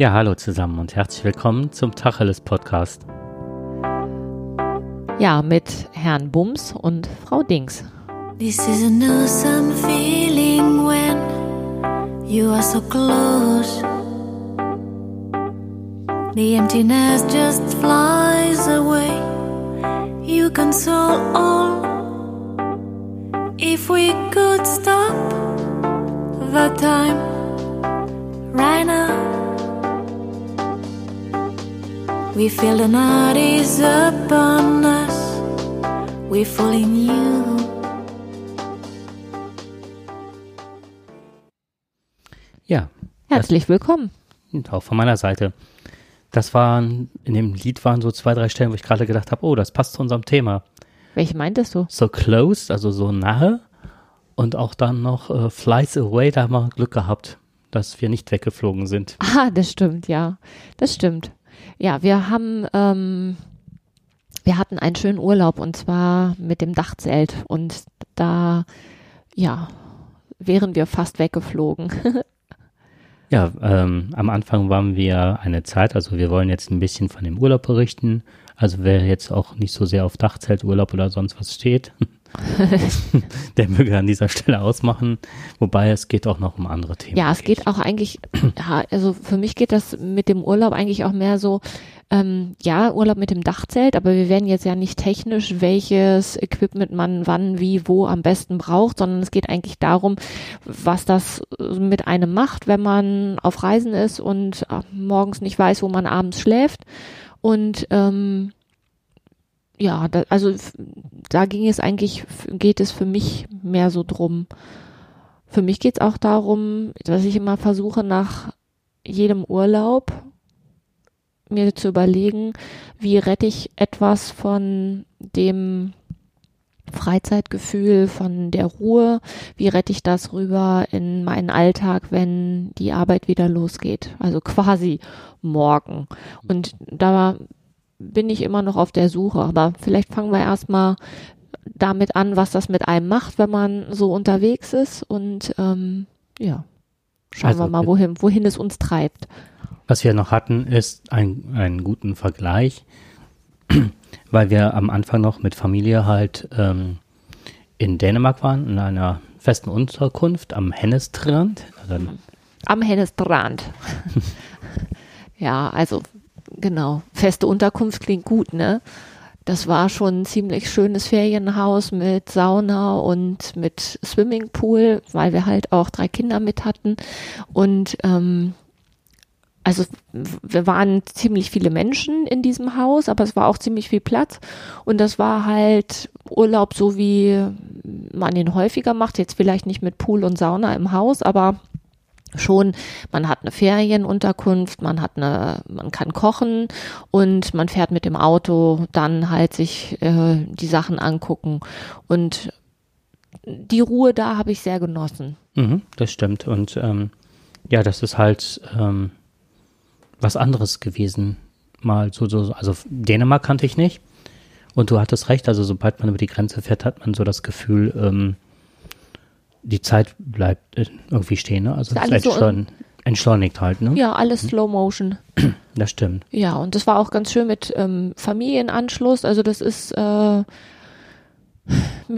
Ja, hallo zusammen und herzlich willkommen zum Tacheles Podcast. Ja, mit Herrn Bums und Frau Dings. This is an awesome feeling when you are so close. The emptiness just flies away. You console all. If we could stop the time right now, we feel the night is upon us. We fall in you. Ja, Herzlich willkommen. und auch von meiner Seite. Das waren, in dem Lied waren so zwei, drei Stellen, wo ich gerade gedacht habe, oh, das passt zu unserem Thema. Welche meintest du? So close, also so nahe. Und auch dann noch äh, Flies Away, da haben wir Glück gehabt, dass wir nicht weggeflogen sind. Ah, das stimmt, ja. Das stimmt. Ja, wir haben, ähm, wir hatten einen schönen Urlaub und zwar mit dem Dachzelt und da, ja, wären wir fast weggeflogen. Ja, ähm, am Anfang waren wir eine Zeit, also wir wollen jetzt ein bisschen von dem Urlaub berichten. Also wer jetzt auch nicht so sehr auf Dachzelturlaub oder sonst was steht, der möge an dieser Stelle ausmachen. Wobei es geht auch noch um andere Themen. Ja, es geht auch eigentlich, also für mich geht das mit dem Urlaub eigentlich auch mehr so, ähm, ja, Urlaub mit dem Dachzelt, aber wir werden jetzt ja nicht technisch, welches Equipment man wann, wie, wo am besten braucht, sondern es geht eigentlich darum, was das mit einem macht, wenn man auf Reisen ist und äh, morgens nicht weiß, wo man abends schläft. Und ähm, ja, da, also da ging es eigentlich, geht es für mich mehr so drum. Für mich geht es auch darum, dass ich immer versuche, nach jedem Urlaub mir zu überlegen, wie rette ich etwas von dem Freizeitgefühl, von der Ruhe, wie rette ich das rüber in meinen Alltag, wenn die Arbeit wieder losgeht. Also quasi morgen. Und da bin ich immer noch auf der Suche. Aber vielleicht fangen wir erstmal damit an, was das mit einem macht, wenn man so unterwegs ist. Und ähm, ja, schauen Also wir mal, mit- wohin, wohin es uns treibt. Was wir noch hatten, ist ein, einen guten Vergleich, weil wir am Anfang noch mit Familie halt ähm, in Dänemark waren, in einer festen Unterkunft am Hennestrand. Also, Am Hennestrand. ja, also genau. Feste Unterkunft klingt gut, ne? Das war schon ein ziemlich schönes Ferienhaus mit Sauna und mit Swimmingpool, weil wir halt auch drei Kinder mit hatten. Und ähm, also wir waren ziemlich viele Menschen in diesem Haus, aber es war auch ziemlich viel Platz. Und das war halt Urlaub, so wie man ihn häufiger macht. Jetzt vielleicht nicht mit Pool und Sauna im Haus, aber schon, man hat eine Ferienunterkunft, man hat eine, man kann kochen und man fährt mit dem Auto dann halt sich äh, die Sachen angucken. Und die Ruhe da habe ich sehr genossen. Mhm, das stimmt. Und ähm, ja, das ist halt ähm, was anderes gewesen. Mal so, so, also Dänemark kannte ich nicht. Und du hattest recht, also sobald man über die Grenze fährt, hat man so das Gefühl, ähm, die Zeit bleibt äh, irgendwie stehen. Ne? Also es alles so entschleun entschleunigt halt, ne? Ja, alles Slow Motion. Das stimmt. Ja, und das war auch ganz schön mit ähm, Familienanschluss. Also das ist, äh, wir,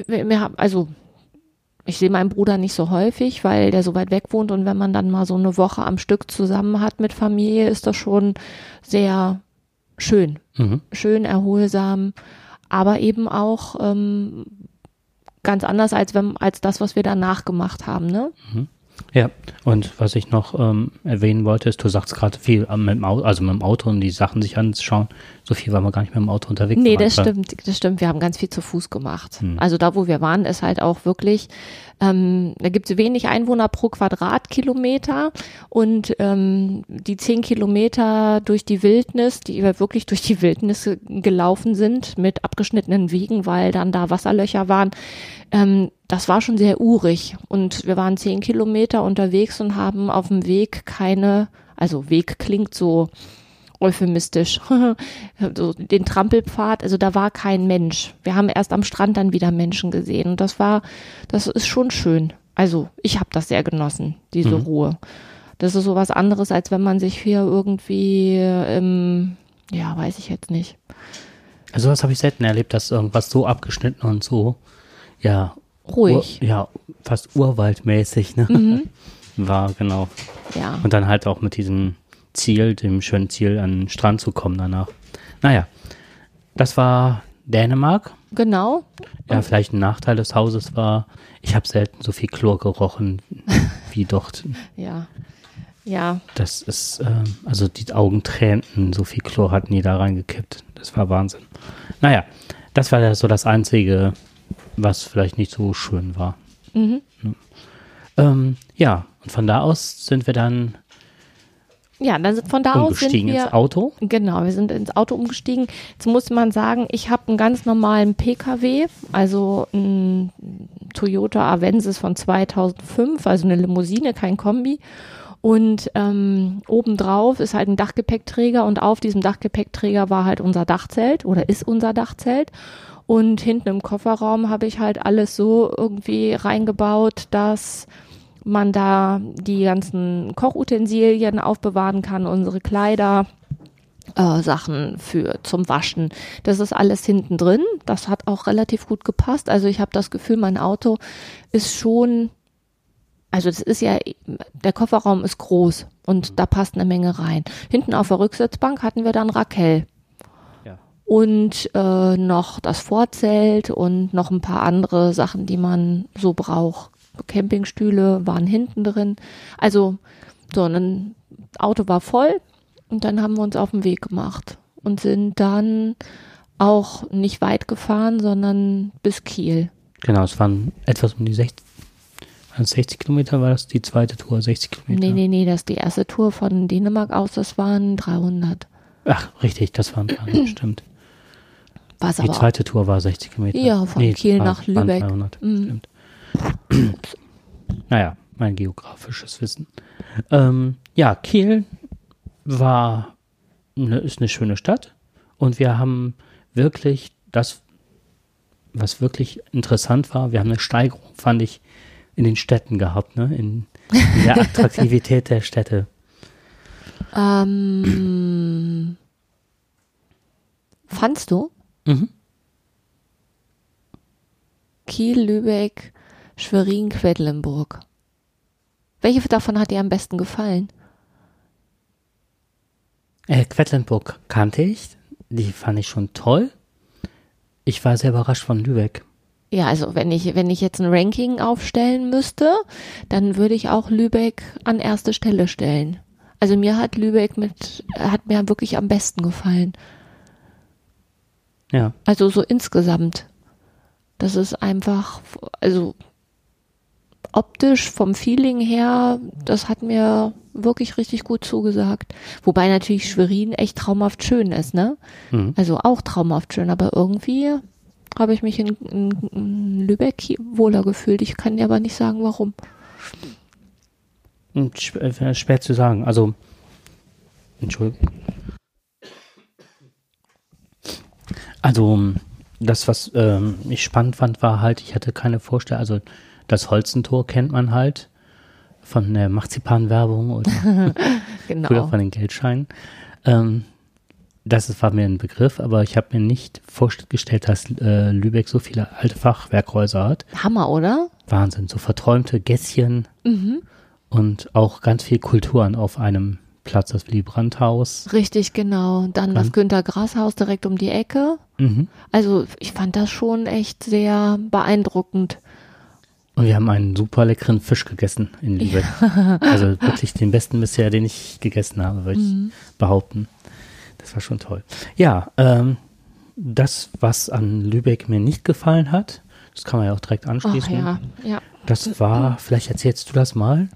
wir haben, also ich sehe meinen Bruder nicht so häufig, weil der so weit weg wohnt und wenn man dann mal so eine Woche am Stück zusammen hat mit Familie, ist das schon sehr schön, Mhm. schön erholsam, aber eben auch ähm, ganz anders als wenn als das, was wir danach gemacht haben, ne? Ja, und was ich noch ähm, erwähnen wollte, ist, du sagst gerade viel ähm, mit dem Auto, also mit dem Auto und die Sachen sich anschauen. So viel waren wir gar nicht mit dem Auto unterwegs. Nee, das stimmt, das stimmt. Wir haben ganz viel zu Fuß gemacht. Hm. Also da, wo wir waren, ist halt auch wirklich, ähm, da gibt es wenig Einwohner pro Quadratkilometer und ähm, die zehn Kilometer durch die Wildnis, die wir wirklich durch die Wildnis ge- gelaufen sind mit abgeschnittenen Wegen, weil dann da Wasserlöcher waren, ähm, das war schon sehr urig. Und wir waren zehn Kilometer unterwegs und haben auf dem Weg keine, also Weg klingt so euphemistisch, so den Trampelpfad, also da war kein Mensch. Wir haben erst am Strand dann wieder Menschen gesehen und das war, das ist schon schön. Also ich habe das sehr genossen, diese Mhm. Ruhe. Das ist sowas anderes, als wenn man sich hier irgendwie, ähm, ja, weiß ich jetzt nicht. Also was habe ich selten erlebt, dass irgendwas so abgeschnitten und so, ja, Ruhig. Ur, ja, fast urwaldmäßig, ne? Mhm. War, genau. Ja. Und dann halt auch mit diesem Ziel, dem schönen Ziel, an den Strand zu kommen danach. Naja, das war Dänemark. Genau. Ja, vielleicht ein Nachteil des Hauses war, ich habe selten so viel Chlor gerochen wie dort. Ja. Ja. Das ist, ähm, also die Augen tränten, so viel Chlor hatten die da reingekippt. Das war Wahnsinn. Naja, das war so das Einzige, was vielleicht nicht so schön war. Mhm. Ähm, ja, und von da aus sind wir dann Ja, dann sind von da aus sind umgestiegen wir ins Auto. Genau, wir sind ins Auto umgestiegen. Jetzt muss man sagen, ich habe einen ganz normalen PKW, also ein Toyota Avensis von 2005, also eine Limousine, kein Kombi. Und ähm, obendrauf ist halt ein Dachgepäckträger und auf diesem Dachgepäckträger war halt unser Dachzelt oder ist unser Dachzelt. Und hinten im Kofferraum habe ich halt alles so irgendwie reingebaut, dass man da die ganzen Kochutensilien aufbewahren kann, unsere Kleider, äh, Sachen für zum Waschen. Das ist alles hinten drin. Das hat auch relativ gut gepasst. Also ich habe das Gefühl, mein Auto ist schon, also das ist ja, der Kofferraum ist groß und da passt eine Menge rein. Hinten auf der Rücksitzbank hatten wir dann Raquel und äh, noch das Vorzelt und noch ein paar andere Sachen, die man so braucht. Campingstühle waren hinten drin. Also so, und ein Auto war voll und dann haben wir uns auf den Weg gemacht und sind dann auch nicht weit gefahren, sondern bis Kiel. Genau, es waren etwas um die 60, waren es 60 Kilometer, war das die zweite Tour, 60 Kilometer? Nee, nee, nee, das ist die erste Tour von Dänemark aus, das waren 300. Ach, richtig, das waren, waren stimmt. Was Die zweite Tour war 60 Kilometer. Ja, von Kiel war- nach Lübeck. 300, Mhm. stimmt. Naja, mein geografisches Wissen. Ähm, ja, Kiel war, eine, ist eine schöne Stadt und wir haben wirklich das, was wirklich interessant war, wir haben eine Steigerung, fand ich, in den Städten gehabt, ne? in, in der Attraktivität der Städte. ähm, fandst du? Mhm. Kiel, Lübeck, Schwerin, Quedlinburg. Welche davon hat dir am besten gefallen? Äh, Quedlinburg kannte ich, die fand ich schon toll. Ich war sehr überrascht von Lübeck. Ja, also wenn ich, wenn ich jetzt ein Ranking aufstellen müsste, dann würde ich auch Lübeck an erste Stelle stellen. Also mir hat Lübeck mit, hat mir wirklich am besten gefallen. Ja, Also so insgesamt. Das ist einfach, also optisch vom Feeling her, das hat mir wirklich richtig gut zugesagt. Wobei natürlich Schwerin echt traumhaft schön ist, ne? Mhm. Also auch traumhaft schön, aber irgendwie habe ich mich in, in, in Lübeck wohler gefühlt. Ich kann dir aber nicht sagen, warum. Und sch- äh, schwer zu sagen. Also, Entschuldigung. Also, das, was ähm, ich spannend fand, war halt, ich hatte keine Vorstellung, also das Holzentor kennt man halt von der Marzipan-Werbung oder früher Genau. von den Geldscheinen. Ähm, das ist- war mir ein Begriff, aber ich habe mir nicht vorgestellt, dass äh, Lübeck so viele alte Fachwerkhäuser hat. Hammer, oder? Wahnsinn, so verträumte Gässchen Mhm. und auch ganz viel Kulturen auf einem Platz, das Willy Brandt-Haus. Richtig, genau. Dann das Wann? Günter Grass Haus direkt um die Ecke. Mhm. Also ich fand das schon echt sehr beeindruckend. Und wir haben einen super leckeren Fisch gegessen in Lübeck. Also wirklich den besten bisher, den ich gegessen habe, würde ich Mhm. behaupten. Das war schon toll. Ja, ähm, das, was an Lübeck mir nicht gefallen hat, das kann man ja auch direkt anschließen. ja, ja. Das war, vielleicht erzählst du das mal,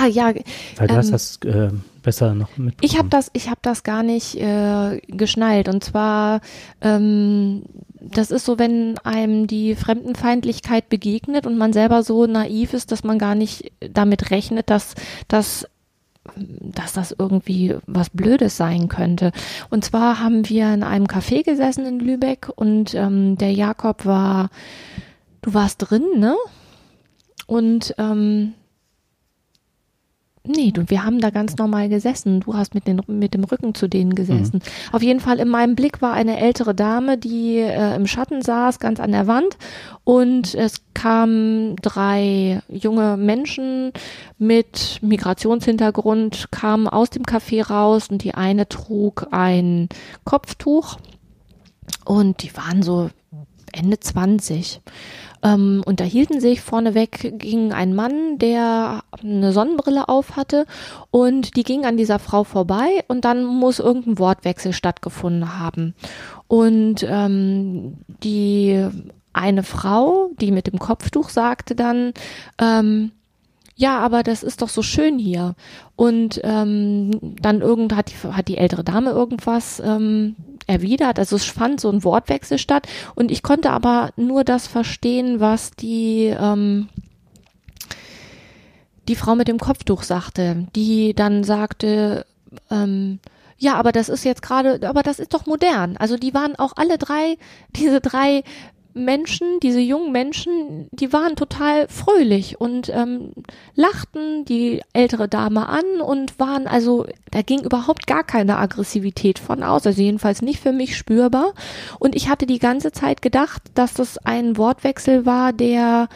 Ah ja, weil du hast Ähm, das äh, besser noch mitbekommen. Ich habe das, ich habe das gar nicht äh, geschnallt. Und zwar, ähm, das ist so, wenn einem die Fremdenfeindlichkeit begegnet und man selber so naiv ist, dass man gar nicht damit rechnet, dass, dass dass das irgendwie was Blödes sein könnte. Und zwar haben wir in einem Café gesessen in Lübeck und ähm, der Jakob war, du warst drin, ne? Und ähm, Nee, du, wir haben da ganz normal gesessen. Du hast mit, den, mit dem Rücken zu denen gesessen. Mhm. Auf jeden Fall in meinem Blick war eine ältere Dame, die äh, im Schatten saß, ganz an der Wand. Und es kamen drei junge Menschen mit Migrationshintergrund, kamen aus dem Café raus und die eine trug ein Kopftuch. Und die waren so Ende 20 ähm, unterhielten sich. Vorneweg ging ein Mann, der eine Sonnenbrille auf hatte und die ging an dieser Frau vorbei und dann muss irgendein Wortwechsel stattgefunden haben. Und ähm, die eine Frau, die mit dem Kopftuch sagte dann, ähm, ja, aber das ist doch so schön hier. Und ähm, dann irgend hat die, hat die ältere Dame irgendwas ähm, erwidert. Also es fand so ein Wortwechsel statt und ich konnte aber nur das verstehen, was die ähm, die Frau mit dem Kopftuch sagte, die dann sagte, ähm, ja, aber das ist jetzt gerade, aber das ist doch modern. Also die waren auch alle drei, diese drei Menschen, diese jungen Menschen, die waren total fröhlich und ähm, lachten die ältere Dame an und waren also, da ging überhaupt gar keine Aggressivität von aus, also jedenfalls nicht für mich spürbar. Und ich hatte die ganze Zeit gedacht, dass das ein Wortwechsel war, der,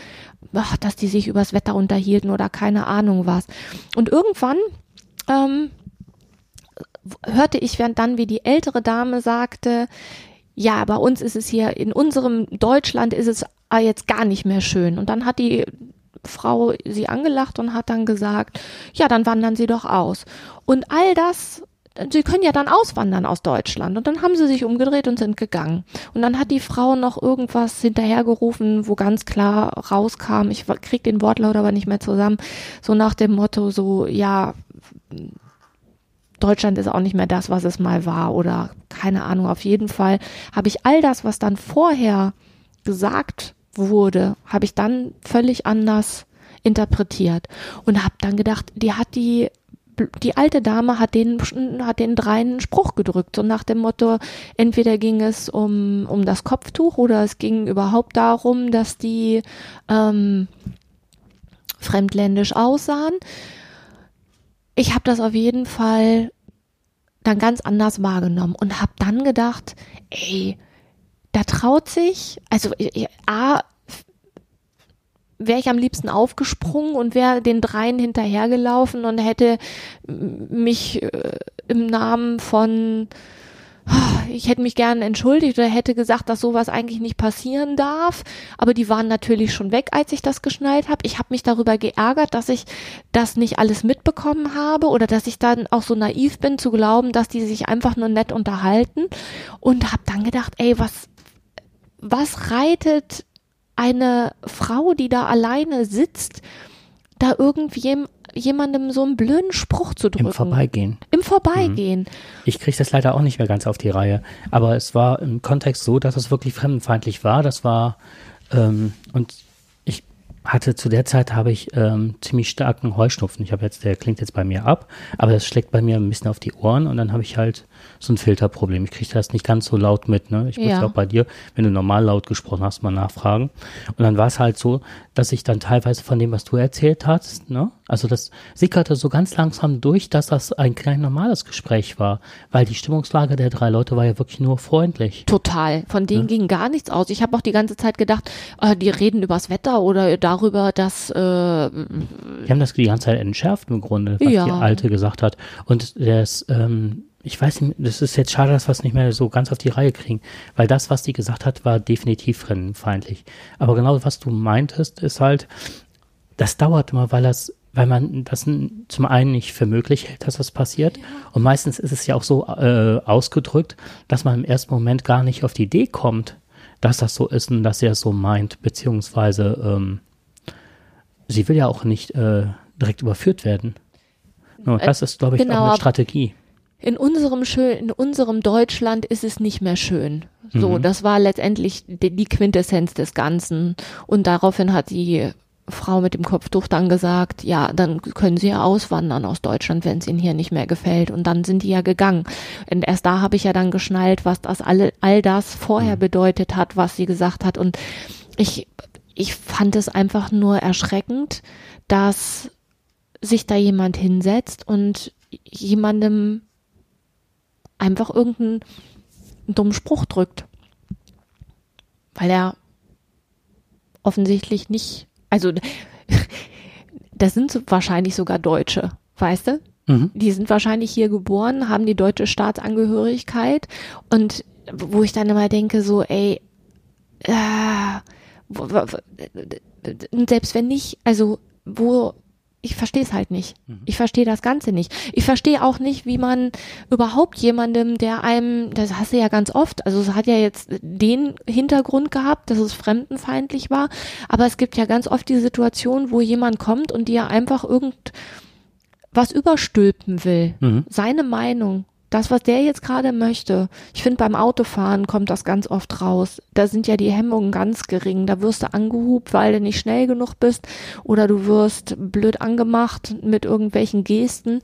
ach, dass die sich übers Wetter unterhielten oder keine Ahnung was. Und irgendwann ähm, hörte ich dann, wie die ältere Dame sagte, ja, bei uns ist es hier, in unserem Deutschland ist es jetzt gar nicht mehr schön. Und dann hat die Frau sie angelacht und hat dann gesagt, ja, dann wandern Sie doch aus. Und all das, Sie können ja dann auswandern aus Deutschland. Und dann haben sie sich umgedreht und sind gegangen. Und dann hat die Frau noch irgendwas hinterhergerufen, wo ganz klar rauskam, ich krieg den Wortlaut aber nicht mehr zusammen, so nach dem Motto, so, ja, Deutschland ist auch nicht mehr das, was es mal war oder keine Ahnung. Auf jeden Fall habe ich all das, was dann vorher gesagt wurde, habe ich dann völlig anders interpretiert und habe dann gedacht, die hat die die alte Dame hat den hat den dreien Spruch gedrückt so nach dem Motto entweder ging es um um das Kopftuch oder es ging überhaupt darum, dass die ähm, fremdländisch aussahen ich habe das auf jeden Fall dann ganz anders wahrgenommen und habe dann gedacht, ey, da traut sich, also A, wäre ich am liebsten aufgesprungen und wäre den dreien hinterhergelaufen und hätte mich äh, im Namen von ich hätte mich gern entschuldigt oder hätte gesagt, dass sowas eigentlich nicht passieren darf. Aber die waren natürlich schon weg, als ich das geschnallt habe. Ich habe mich darüber geärgert, dass ich das nicht alles mitbekommen habe oder dass ich dann auch so naiv bin zu glauben, dass die sich einfach nur nett unterhalten. Und habe dann gedacht, ey, was, was reitet eine Frau, die da alleine sitzt, da irgendwem jemandem so einen blöden Spruch zu drücken. Im Vorbeigehen. Im Vorbeigehen. Mhm. Ich kriege das leider auch nicht mehr ganz auf die Reihe. Aber es war im Kontext so, dass es wirklich fremdenfeindlich war. Das war, ähm, und hatte zu der Zeit habe ich ähm, ziemlich starken Heuschnupfen. Ich habe jetzt, der klingt jetzt bei mir ab, aber das schlägt bei mir ein bisschen auf die Ohren und dann habe ich halt so ein Filterproblem. Ich kriege das nicht ganz so laut mit. Ne? Ich muss ja. auch bei dir, wenn du normal laut gesprochen hast, mal nachfragen. Und dann war es halt so, dass ich dann teilweise von dem, was du erzählt hast, ne? also das sickerte so ganz langsam durch, dass das ein klein normales Gespräch war, weil die Stimmungslage der drei Leute war ja wirklich nur freundlich. Total. Von denen ja. ging gar nichts aus. Ich habe auch die ganze Zeit gedacht, äh, die reden übers Wetter oder darüber, dass äh, die haben das die ganze Zeit entschärft im Grunde, was ja. die Alte gesagt hat. Und das ähm, ich weiß nicht, das ist jetzt schade, dass wir es nicht mehr so ganz auf die Reihe kriegen, weil das, was die gesagt hat, war definitiv fremdenfeindlich. Aber genau was du meintest, ist halt, das dauert immer, weil das, weil man das zum einen nicht für möglich hält, dass das passiert. Ja. Und meistens ist es ja auch so äh, ausgedrückt, dass man im ersten Moment gar nicht auf die Idee kommt, dass das so ist und dass er es so meint, beziehungsweise ähm, sie will ja auch nicht äh, direkt überführt werden. No, das ist, glaube ich, genau, auch eine Strategie in unserem schön, in unserem Deutschland ist es nicht mehr schön. So, mhm. das war letztendlich die, die, Quintessenz des Ganzen. Und daraufhin hat die Frau mit dem Kopftuch dann gesagt, ja, dann können sie ja auswandern aus Deutschland, wenn es ihnen hier nicht mehr gefällt. Und dann sind die ja gegangen. Und erst da habe ich ja dann geschnallt, was das alle, all das vorher mhm. bedeutet hat, was sie gesagt hat. Und ich, ich fand es einfach nur erschreckend, dass sich da jemand hinsetzt und jemandem einfach irgendeinen dummen Spruch drückt. Weil er offensichtlich nicht, also das sind so wahrscheinlich sogar Deutsche, weißt du? Mhm. Die sind wahrscheinlich hier geboren, haben die deutsche Staatsangehörigkeit und wo ich dann immer denke, so, ey, äh, wo- selbst wenn nicht, also wo, ich verstehe es halt nicht. Ich verstehe das Ganze nicht. Ich verstehe auch nicht, wie man überhaupt jemandem, der einem, das hast du ja ganz oft, also es hat ja jetzt den Hintergrund gehabt, dass es fremdenfeindlich war, aber es gibt ja ganz oft die Situation, wo jemand kommt und dir einfach irgend was überstülpen will. Mhm. Seine Meinung. Das, was der jetzt gerade möchte. Ich finde, beim Autofahren kommt das ganz oft raus. Da sind ja die Hemmungen ganz gering. Da wirst du angehupt, weil du nicht schnell genug bist. Oder du wirst blöd angemacht mit irgendwelchen Gesten.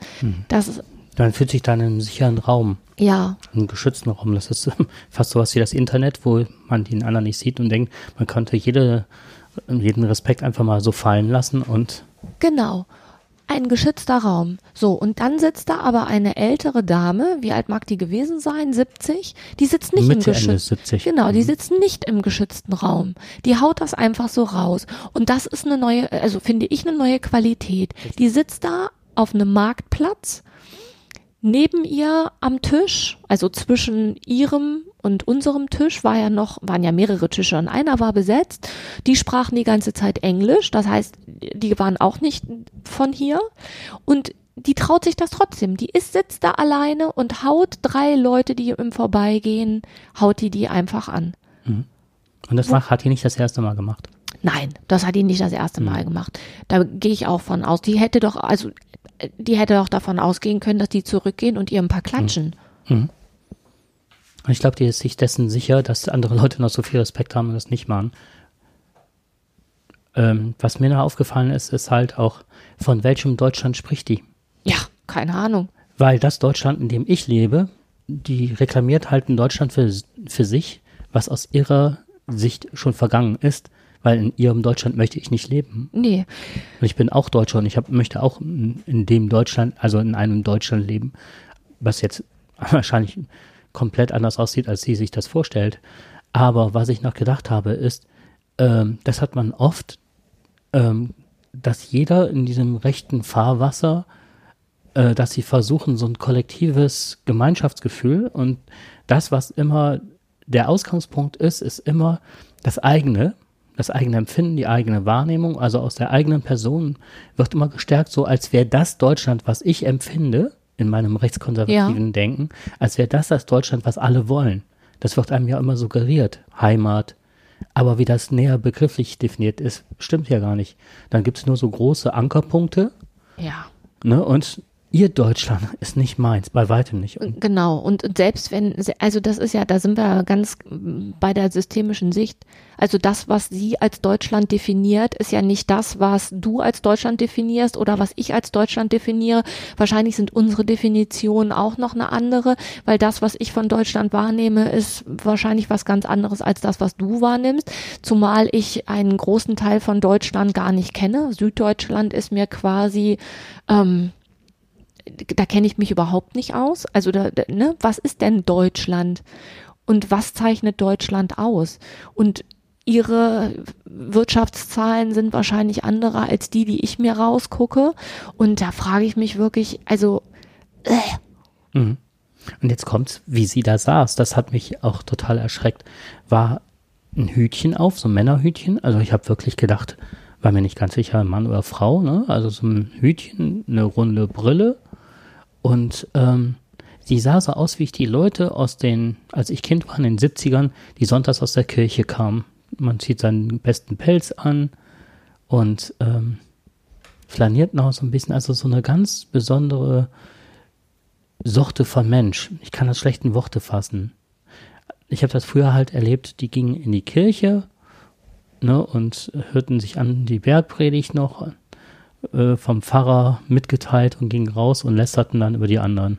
Das ist, Man fühlt sich dann in einem sicheren Raum, ja, einem geschützten Raum. Das ist fast sowas wie das Internet, wo man den anderen nicht sieht und denkt, man könnte jede, jeden Respekt einfach mal so fallen lassen und Genau. Ein geschützter Raum. So, und dann sitzt da aber eine ältere Dame, wie alt mag die gewesen sein? 70? Die sitzt nicht Mitte, im geschützten 70. Genau, die sitzt nicht im geschützten Raum. Die haut das einfach so raus. Und das ist eine neue, also finde ich eine neue Qualität. Die sitzt da auf einem Marktplatz. Neben ihr am Tisch, also zwischen ihrem und unserem Tisch war ja noch, waren ja mehrere Tische und einer war besetzt. Die sprachen die ganze Zeit Englisch, das heißt, die waren auch nicht von hier. Und die traut sich das trotzdem. Die ist, sitzt da alleine und haut drei Leute, die im Vorbeigehen, haut die die einfach an. Und das war, hat die nicht das erste Mal gemacht. Nein, das hat die nicht das erste Mal gemacht. Da gehe ich auch von aus. Die hätte doch, also, äh, die hätte doch davon ausgehen können, dass die zurückgehen und ihr ein paar klatschen. Und ich glaube, die ist sich dessen sicher, dass andere Leute noch so viel Respekt haben und das nicht machen. Ähm, was mir noch aufgefallen ist, ist halt auch, von welchem Deutschland spricht die? Ja, keine Ahnung. Weil das Deutschland, in dem ich lebe, die reklamiert halt ein Deutschland für, für sich, was aus ihrer Sicht schon vergangen ist, weil in ihrem Deutschland möchte ich nicht leben. Nee, Und ich bin auch Deutscher und ich hab, möchte auch in, in dem Deutschland, also in einem Deutschland leben, was jetzt wahrscheinlich komplett anders aussieht, als sie sich das vorstellt. Aber was ich noch gedacht habe, ist, ähm, das hat man oft, ähm, dass jeder in diesem rechten Fahrwasser, äh, dass sie versuchen, so ein kollektives Gemeinschaftsgefühl und das, was immer der Ausgangspunkt ist, ist immer das eigene, das eigene Empfinden, die eigene Wahrnehmung, also aus der eigenen Person wird immer gestärkt, so als wäre das Deutschland, was ich empfinde, in meinem rechtskonservativen Denken, als wäre das das Deutschland, was alle wollen. Das wird einem ja immer suggeriert. Heimat. Aber wie das näher begrifflich definiert ist, stimmt ja gar nicht. Dann gibt es nur so große Ankerpunkte, ja. ne? Und ihr Deutschland ist nicht meins, bei weitem nicht. Und Genau, und und selbst wenn, also das ist ja, da sind wir ganz bei der systemischen Sicht. Also das, was sie als Deutschland definiert, ist ja nicht das, was du als Deutschland definierst oder was ich als Deutschland definiere. Wahrscheinlich sind unsere Definitionen auch noch eine andere, weil das, was ich von Deutschland wahrnehme, ist wahrscheinlich was ganz anderes als das, was du wahrnimmst. Zumal ich einen großen Teil von Deutschland gar nicht kenne. Süddeutschland ist mir quasi, ähm, da kenne ich mich überhaupt nicht aus. Also, da, ne, was ist denn Deutschland? Und was zeichnet Deutschland aus? Und ihre Wirtschaftszahlen sind wahrscheinlich andere als die, die ich mir rausgucke. Und da frage ich mich wirklich, also, Und jetzt kommt's, wie sie da saß. Das hat mich auch total erschreckt. War ein Hütchen auf, so ein Männerhütchen. Also ich habe wirklich gedacht, war mir nicht ganz sicher, Mann oder Frau, ne? Also so ein Hütchen, eine runde Brille. Und ähm, sie sah so aus, wie ich die Leute aus den, als ich Kind war, in den 70ern, die sonntags aus der Kirche kamen. Man zieht seinen besten Pelz an und ähm, flaniert noch so ein bisschen. Also so eine ganz besondere Sorte von Mensch. Ich kann das schlecht in Worte fassen. Ich habe das früher halt erlebt, die gingen in die Kirche ne, und hörten sich an die Bergpredigt noch äh, vom Pfarrer mitgeteilt und gingen raus und lästerten dann über die anderen,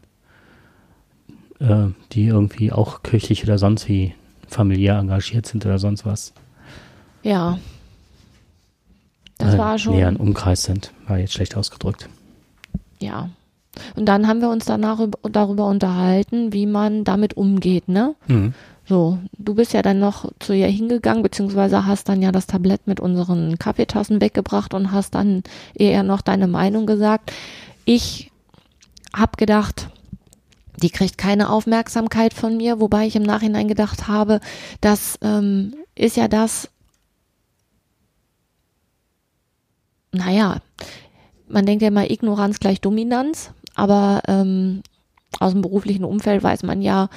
äh, die irgendwie auch kirchlich oder sonst wie familiär engagiert sind oder sonst was. ja. Das Äh, war schon. Näher im Umkreis sind, war jetzt schlecht ausgedrückt. Ja. Und dann haben wir uns danach über, darüber unterhalten, wie man damit umgeht, ne? Mhm. So, du bist ja dann noch zu ihr hingegangen, beziehungsweise hast dann ja das Tablett mit unseren Kaffeetassen weggebracht und hast dann eher noch deine Meinung gesagt. Ich hab gedacht, die kriegt keine Aufmerksamkeit von mir, wobei ich im Nachhinein gedacht habe, das ähm, ist ja das, naja, man denkt ja immer Ignoranz gleich Dominanz, aber ähm, aus dem beruflichen Umfeld weiß man ja,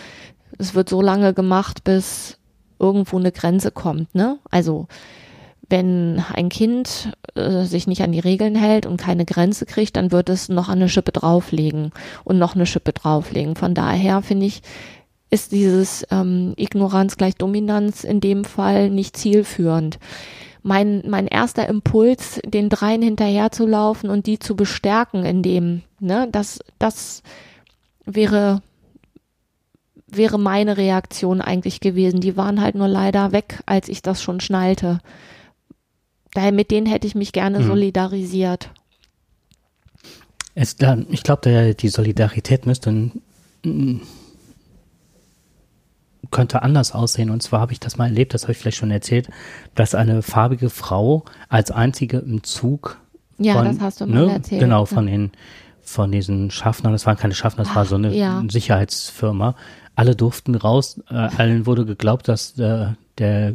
es wird so lange gemacht, bis irgendwo eine Grenze kommt, ne? Also wenn ein Kind äh, sich nicht an die Regeln hält und keine Grenze kriegt, dann wird es noch eine Schippe drauflegen und noch eine Schippe drauflegen. Von daher finde ich, ist dieses ähm, Ignoranz gleich Dominanz in dem Fall nicht zielführend. Mein, mein erster Impuls, den dreien hinterherzulaufen und die zu bestärken in dem, ne, das, das wäre wäre meine Reaktion eigentlich gewesen. Die waren halt nur leider weg, als ich das schon schnallte. Daher mit denen hätte ich mich gerne Mhm. solidarisiert. Es, ich glaube, die Solidarität müsste könnte anders aussehen. Und zwar habe ich das mal erlebt, das habe ich vielleicht schon erzählt, dass eine farbige Frau als einzige im Zug Ja, von, das hast du mal ne, erzählt. Genau, ja. von den von diesen Schaffnern, das waren keine Schaffner, das war so eine ja. Sicherheitsfirma. Alle durften raus, äh, allen wurde geglaubt, dass äh, der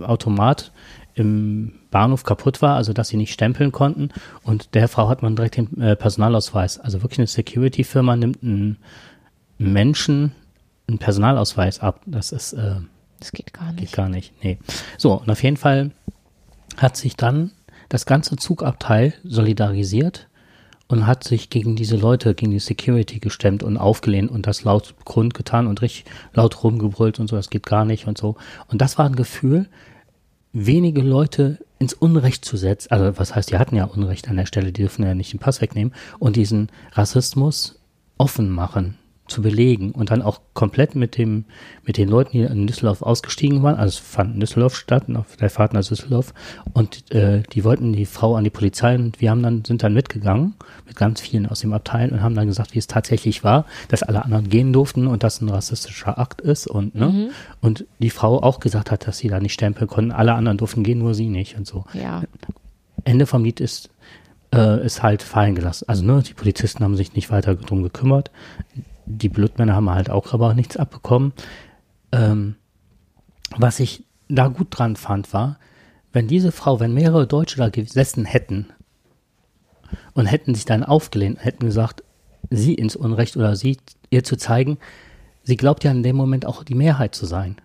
Automat im Bahnhof kaputt war, also dass sie nicht stempeln konnten. Und der Frau hat man direkt den äh, Personalausweis. Also wirklich eine Security-Firma nimmt einen Menschen einen Personalausweis ab. Das ist äh, Das geht gar Geht nicht. gar nicht, nee. So, und auf jeden Fall hat sich dann das ganze Zugabteil solidarisiert und hat sich gegen diese Leute, gegen die Security gestemmt und aufgelehnt und das laut kundgetan und richtig laut rumgebrüllt und so, das geht gar nicht und so. Und das war ein Gefühl, wenige Leute ins Unrecht zu setzen, also was heißt, die hatten ja Unrecht an der Stelle, die dürfen ja nicht den Pass wegnehmen und diesen Rassismus offen machen, zu belegen und dann auch komplett mit dem, mit den Leuten, die in Düsseldorf ausgestiegen waren, also es fand in Düsseldorf statt, auf der Fahrt nach Düsseldorf und äh, die wollten die Frau an die Polizei und wir haben dann, sind dann mitgegangen mit ganz vielen aus dem Abteil und haben dann gesagt, wie es tatsächlich war, dass alle anderen gehen durften und das ein rassistischer Akt ist und, ne, und die Frau auch gesagt hat, dass sie da nicht stempeln konnten, alle anderen durften gehen, nur sie nicht und so. Ja, Ende vom Lied ist, äh, ist halt fallen gelassen. Also ne, die Polizisten haben sich nicht weiter drum gekümmert. Die Blutmänner haben halt auch aber nichts abbekommen. Ähm, was ich da gut dran fand, war, wenn diese Frau, wenn mehrere Deutsche da gesessen hätten und hätten sich dann aufgelehnt, hätten gesagt, sie ins Unrecht oder sie ihr zu zeigen, sie glaubt ja in dem Moment auch die Mehrheit zu sein.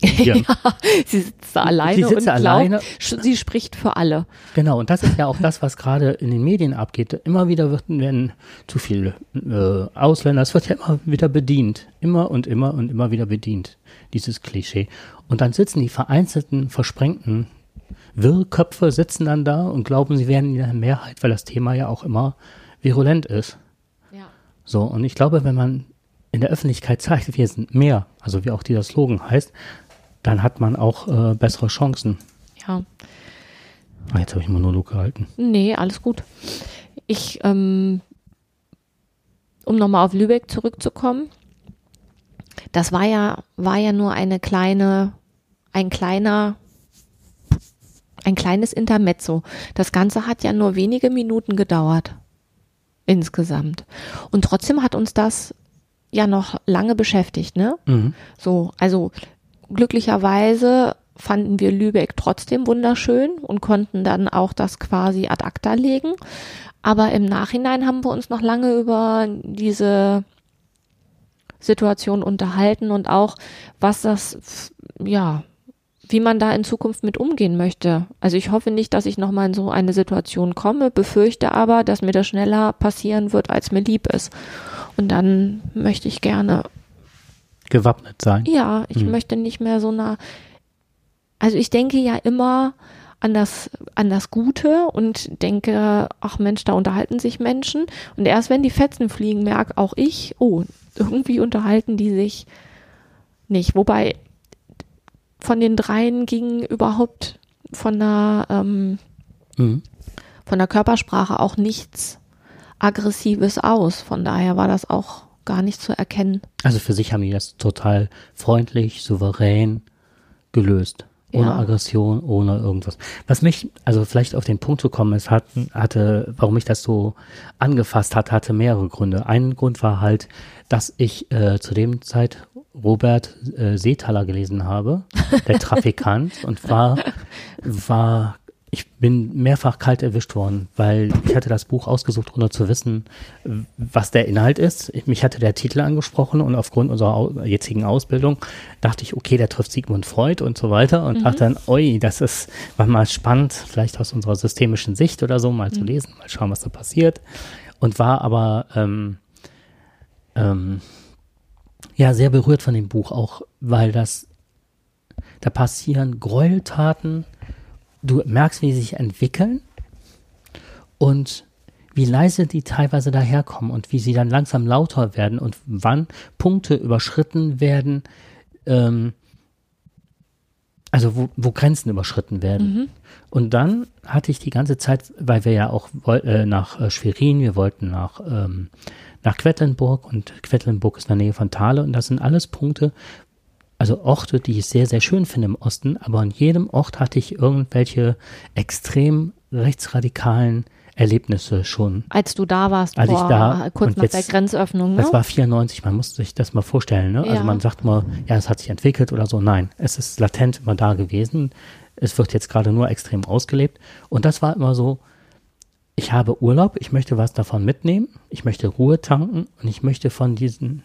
Ja. sie sitzt da alleine Sie sitzt und alleine. glaubt, sie spricht für alle. Genau, und das ist ja auch das, was gerade in den Medien abgeht. Immer wieder wird, werden zu viele äh, Ausländer, es wird ja immer wieder bedient. Immer und immer und immer wieder bedient, dieses Klischee. Und dann sitzen die vereinzelten, versprengten Wirrköpfe, sitzen dann da und glauben, sie wären in der Mehrheit, weil das Thema ja auch immer virulent ist. Ja. So, und ich glaube, wenn man in der Öffentlichkeit zeigt, wir sind mehr, also wie auch dieser Slogan heißt, dann hat man auch äh, bessere Chancen. Ja. Ah, jetzt habe ich einen Monolog gehalten. Nee, alles gut. Ich, ähm, um nochmal auf Lübeck zurückzukommen, das war ja, war ja nur eine kleine, ein kleiner, ein kleines Intermezzo. Das Ganze hat ja nur wenige Minuten gedauert. Insgesamt. Und trotzdem hat uns das ja noch lange beschäftigt, ne? Mhm. So, also glücklicherweise fanden wir Lübeck trotzdem wunderschön und konnten dann auch das quasi ad acta legen. Aber im Nachhinein haben wir uns noch lange über diese Situation unterhalten und auch, was das, ja, wie man da in Zukunft mit umgehen möchte. Also ich hoffe nicht, dass ich nochmal in so eine Situation komme, befürchte aber, dass mir das schneller passieren wird, als mir lieb ist. Und dann möchte ich gerne Gewappnet sein. ja, ich Hm. möchte nicht mehr so nah. Also ich denke ja immer an das, an das Gute und denke, ach Mensch, da unterhalten sich Menschen. Und erst wenn die Fetzen fliegen, merke auch ich, oh, irgendwie unterhalten die sich nicht. Wobei von den dreien ging überhaupt von der, ähm, Mhm. von der Körpersprache auch nichts Aggressives aus. Von daher war das auch gar nicht zu erkennen. Also für sich haben die das total freundlich, souverän gelöst. Ohne Ja. Aggression, ohne irgendwas. Was mich, also vielleicht auf den Punkt zu kommen, es hat, hatte, warum ich das so angefasst hat, hatte mehrere Gründe. Ein Grund war halt, dass ich äh, zu dem Zeit Robert äh, Seethaler gelesen habe, der Trafikant, und war, war, ich bin mehrfach kalt erwischt worden, weil ich hatte das Buch ausgesucht, ohne zu wissen, was der Inhalt ist. Mich hatte der Titel angesprochen und aufgrund unserer jetzigen Ausbildung dachte ich, okay, der trifft Sigmund Freud und so weiter und dachte dann, oi, das ist mal spannend, vielleicht aus unserer systemischen Sicht oder so mal zu lesen, mal schauen, was da passiert. Und war aber ähm, ähm, ja sehr berührt von dem Buch auch, weil das da passieren Gräueltaten, du merkst, wie sie sich entwickeln und wie leise die teilweise daherkommen und wie sie dann langsam lauter werden und wann Punkte überschritten werden, ähm, also wo, wo Grenzen überschritten werden. Und dann hatte ich die ganze Zeit, weil wir ja auch äh, nach äh, Schwerin, wir wollten nach, ähm, nach Quedlinburg und Quedlinburg ist in der Nähe von Thale und das sind alles Punkte, also Orte, die ich sehr, sehr schön finde im Osten, aber an jedem Ort hatte ich irgendwelche extrem rechtsradikalen Erlebnisse schon. Als du da warst, Als ich vor, da- kurz nach jetzt- der Grenzöffnung, ne? Das war 94, man muss sich das mal vorstellen. Ne? Also Ja. man sagt mal, ja, es hat sich entwickelt oder so. Nein, es ist latent immer da gewesen. Es wird jetzt gerade nur extrem ausgelebt. Und das war immer so, ich habe Urlaub, ich möchte was davon mitnehmen, ich möchte Ruhe tanken und ich möchte von diesen,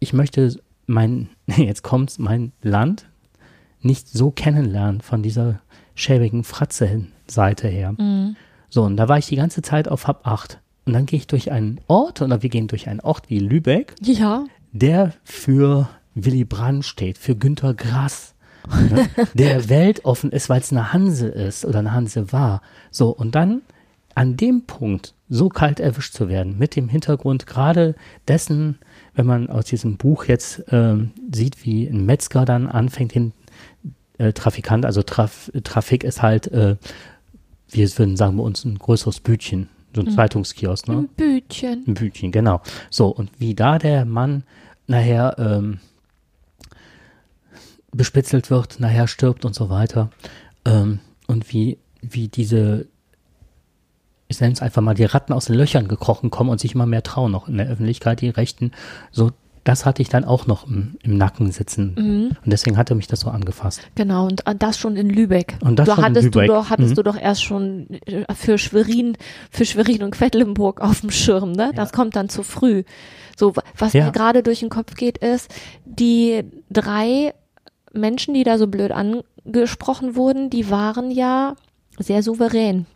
ich möchte mein, jetzt kommt's, mein Land nicht so kennenlernen von dieser schäbigen Fratze-Seite her. So, und da war ich die ganze Zeit auf Hab 8. Und dann gehe ich durch einen Ort, oder wir gehen durch einen Ort wie Lübeck, ja, der für Willy Brandt steht, für Günter Grass, ne, der weltoffen ist, weil es eine Hanse ist oder eine Hanse war. So, und dann an dem Punkt so kalt erwischt zu werden, mit dem Hintergrund gerade dessen, wenn man aus diesem Buch jetzt ähm, sieht, wie ein Metzger dann anfängt, den äh, Trafikant, also Traf Trafik ist halt, äh, wir würden sagen bei uns ein größeres Bütchen, so ein Zeitungskiosk, ne? ein Bütchen. Ein Bütchen, genau. So, und wie da der Mann nachher ähm, bespitzelt wird, nachher stirbt und so weiter. Ähm, und wie, wie diese, ich nenne es einfach mal, die Ratten aus den Löchern gekrochen kommen und sich immer mehr trauen, noch in der Öffentlichkeit, die Rechten. So, das hatte ich dann auch noch im, im Nacken sitzen. Und deswegen hatte mich das so angefasst. Genau, und das schon in Lübeck. Und das du schon in hattest Lübeck. du doch, hattest Mhm. du doch erst schon äh, für Schwerin, für Schwerin und Quedlinburg auf dem Schirm, ne? Das kommt dann zu früh. So, wa- was Ja. mir gerade durch den Kopf geht, ist, die drei Menschen, die da so blöd angesprochen wurden, die waren ja sehr souverän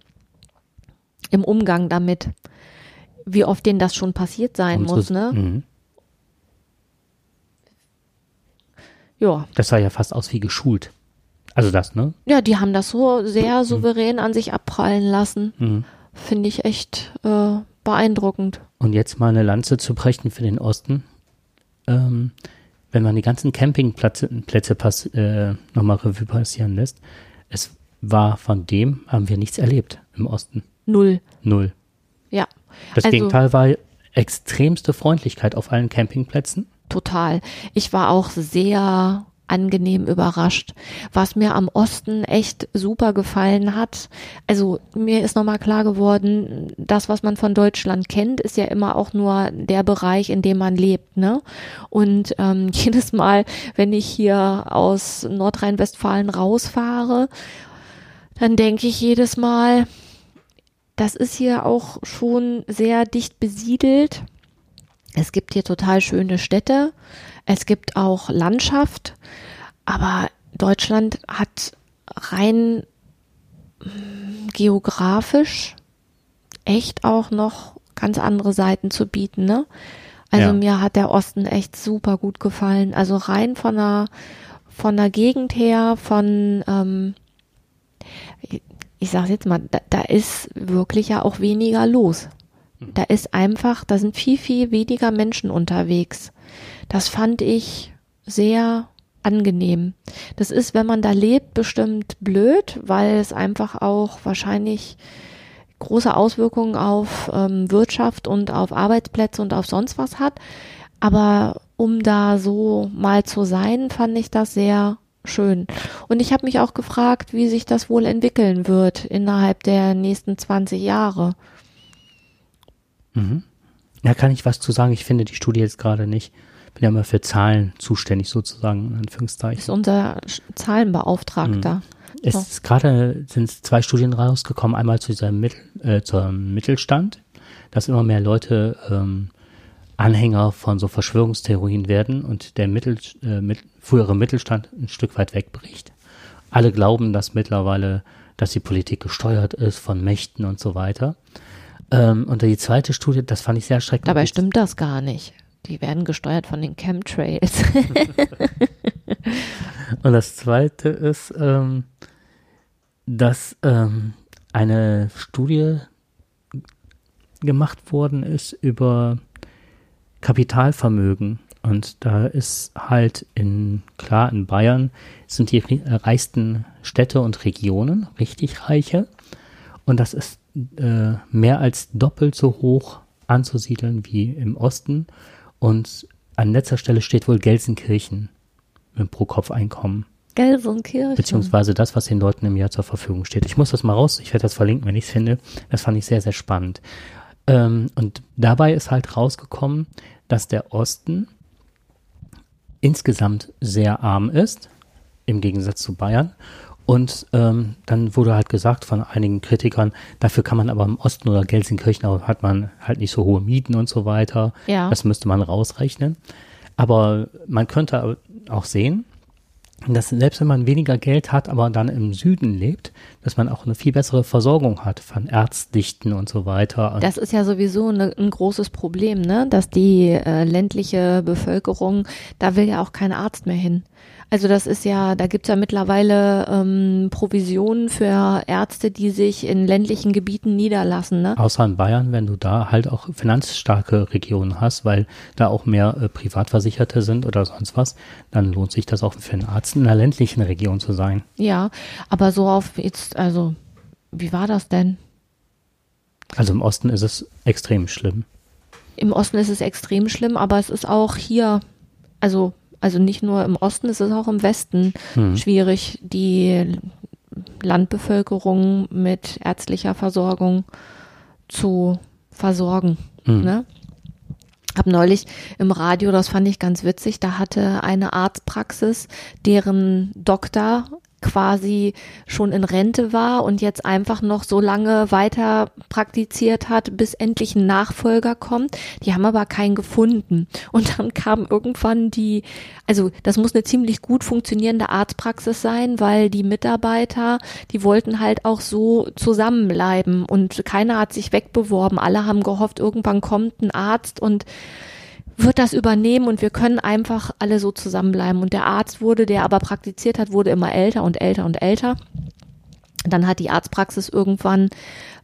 im Umgang damit. Wie oft denen das schon passiert sein zu- muss, ne? Mhm. Ja. Das sah ja fast aus wie geschult. Also das, ne? Ja, die haben das so sehr souverän an sich abprallen lassen. Mhm. Finde ich echt äh, beeindruckend. Und jetzt mal eine Lanze zu brechen für den Osten. Ähm, wenn man die ganzen Campingplätze Plätze pass, äh, nochmal Revue passieren lässt, es war von dem, haben wir nichts erlebt im Osten. Null. Null. Ja. Das also, Gegenteil war extremste Freundlichkeit auf allen Campingplätzen. Total. Ich war auch sehr angenehm überrascht. Was mir am Osten echt super gefallen hat, also mir ist nochmal klar geworden, das, was man von Deutschland kennt, ist ja immer auch nur der Bereich, in dem man lebt, ne? Und ähm, jedes Mal, wenn ich hier aus Nordrhein-Westfalen rausfahre, dann denke ich jedes Mal, das ist hier auch schon sehr dicht besiedelt. Es gibt hier total schöne Städte. Es gibt auch Landschaft. Aber Deutschland hat rein mm, geografisch echt auch noch ganz andere Seiten zu bieten, ne? Also Ja. mir hat der Osten echt super gut gefallen. Also rein von der, von der Gegend her, von, ähm, ich, sag's jetzt mal, da, da ist wirklich ja auch weniger los. Da ist einfach, da sind viel, viel weniger Menschen unterwegs. Das fand ich sehr angenehm. Das ist, wenn man da lebt, bestimmt blöd, weil es einfach auch wahrscheinlich große Auswirkungen auf ähm, Wirtschaft und auf Arbeitsplätze und auf sonst was hat. Aber um da so mal zu sein, fand ich das sehr schön. Und ich habe mich auch gefragt, wie sich das wohl entwickeln wird innerhalb der nächsten 20 Jahre. Mhm. Da kann ich was zu sagen. Ich finde die Studie jetzt gerade nicht. Bin ja immer für Zahlen zuständig, sozusagen, in Anführungszeichen. Ist unser Zahlenbeauftragter. Mhm. Es So. ist gerade sind zwei Studien rausgekommen. Einmal zu diesem Mittel, äh, zum Mittelstand, dass immer mehr Leute ähm, Anhänger von so Verschwörungstheorien werden und der Mittel, äh, mit, frühere Mittelstand ein Stück weit wegbricht. Alle glauben, dass mittlerweile, dass die Politik gesteuert ist von Mächten und so weiter. Ähm, und die zweite Studie, das fand ich sehr schrecklich. Dabei stimmt das gar nicht. Die werden gesteuert von den Chemtrails. Und das zweite ist, ähm, dass ähm, eine Studie gemacht worden ist über Kapitalvermögen. Und da ist halt in, klar, in Bayern sind die reichsten Städte und Regionen richtig reiche. Und das ist äh, mehr als doppelt so hoch anzusiedeln wie im Osten. Und an letzter Stelle steht wohl Gelsenkirchen mit Pro-Kopf-Einkommen. Gelsenkirchen. Beziehungsweise das, was den Leuten im Jahr zur Verfügung steht. Ich muss das mal raus, ich werde das verlinken, wenn ich es finde. Das fand ich sehr, sehr spannend. Ähm, und dabei ist halt rausgekommen, dass der Osten insgesamt sehr arm ist, im Gegensatz zu Bayern. Und ähm, dann wurde halt gesagt von einigen Kritikern, dafür kann man aber im Osten oder Gelsenkirchen auch- hat man halt nicht so hohe Mieten und so weiter. Ja. Das müsste man rausrechnen. Aber man könnte auch sehen, dass selbst wenn man weniger Geld hat, aber dann im Süden lebt, dass man auch eine viel bessere Versorgung hat von Ärztdichten und so weiter. Das ist ja sowieso ne, ein großes Problem, ne? dass die äh, ländliche Bevölkerung, da will ja auch kein Arzt mehr hin. Also das ist ja, da gibt's ja mittlerweile ähm, Provisionen für Ärzte, die sich in ländlichen Gebieten niederlassen. Ne? Außer in Bayern, wenn du da halt auch finanzstarke Regionen hast, weil da auch mehr äh, Privatversicherte sind oder sonst was, dann lohnt sich das auch für einen Arzt in einer ländlichen Region zu sein. Ja, aber so auf jetzt, also wie war das denn? Also im Osten ist es extrem schlimm. Im Osten ist es extrem schlimm, aber es ist auch hier, also, also nicht nur im Osten, es ist auch im Westen Hm. schwierig, die Landbevölkerung mit ärztlicher Versorgung zu versorgen. Hm. Ne? Hab neulich im Radio, das fand ich ganz witzig, da hatte eine Arztpraxis, deren Doktor quasi schon in Rente war und jetzt einfach noch so lange weiter praktiziert hat, bis endlich ein Nachfolger kommt. Die haben aber keinen gefunden. Und dann kam irgendwann die, also das muss eine ziemlich gut funktionierende Arztpraxis sein, weil die Mitarbeiter, die wollten halt auch so zusammenbleiben und keiner hat sich wegbeworben. Alle haben gehofft, irgendwann kommt ein Arzt und wird das übernehmen und wir können einfach alle so zusammenbleiben. Und der Arzt wurde, der aber praktiziert hat, wurde immer älter und älter und älter. Dann hat die Arztpraxis irgendwann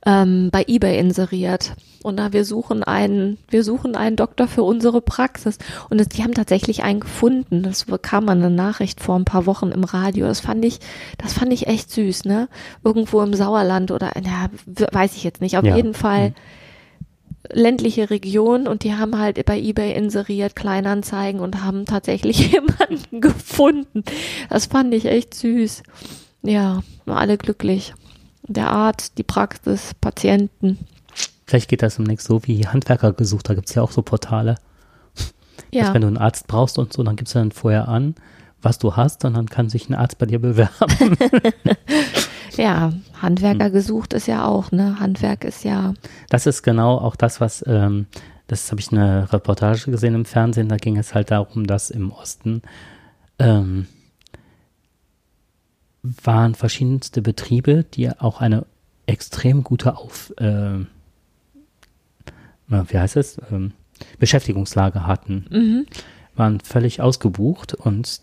ähm, bei eBay inseriert. Und da wir suchen einen, wir suchen einen Doktor für unsere Praxis. Und das, die haben tatsächlich einen gefunden. Das bekam man eine Nachricht vor ein paar Wochen im Radio. Das fand ich, das fand ich echt süß, ne? Irgendwo im Sauerland oder, ja, weiß ich jetzt nicht. Auf Ja. jeden Fall ländliche Region und die haben halt bei eBay inseriert Kleinanzeigen und haben tatsächlich jemanden gefunden. Das fand ich echt süß. Ja, alle glücklich. Der Arzt, die Praxis, Patienten. Vielleicht geht das demnächst so wie Handwerker gesucht, da gibt es ja auch so Portale. Dass Ja, wenn du einen Arzt brauchst und so, dann gibst du dann vorher an, was du hast und dann kann sich ein Arzt bei dir bewerben. ja, Handwerker gesucht ist ja auch, ne? Handwerk ist ja, Das ist genau auch das, was, ähm, das habe ich eine Reportage gesehen im Fernsehen, da ging es halt darum, dass im Osten ähm, waren verschiedenste Betriebe, die auch eine extrem gute Auf, äh, wie heißt es, ähm, Beschäftigungslage hatten, mhm. Waren völlig ausgebucht und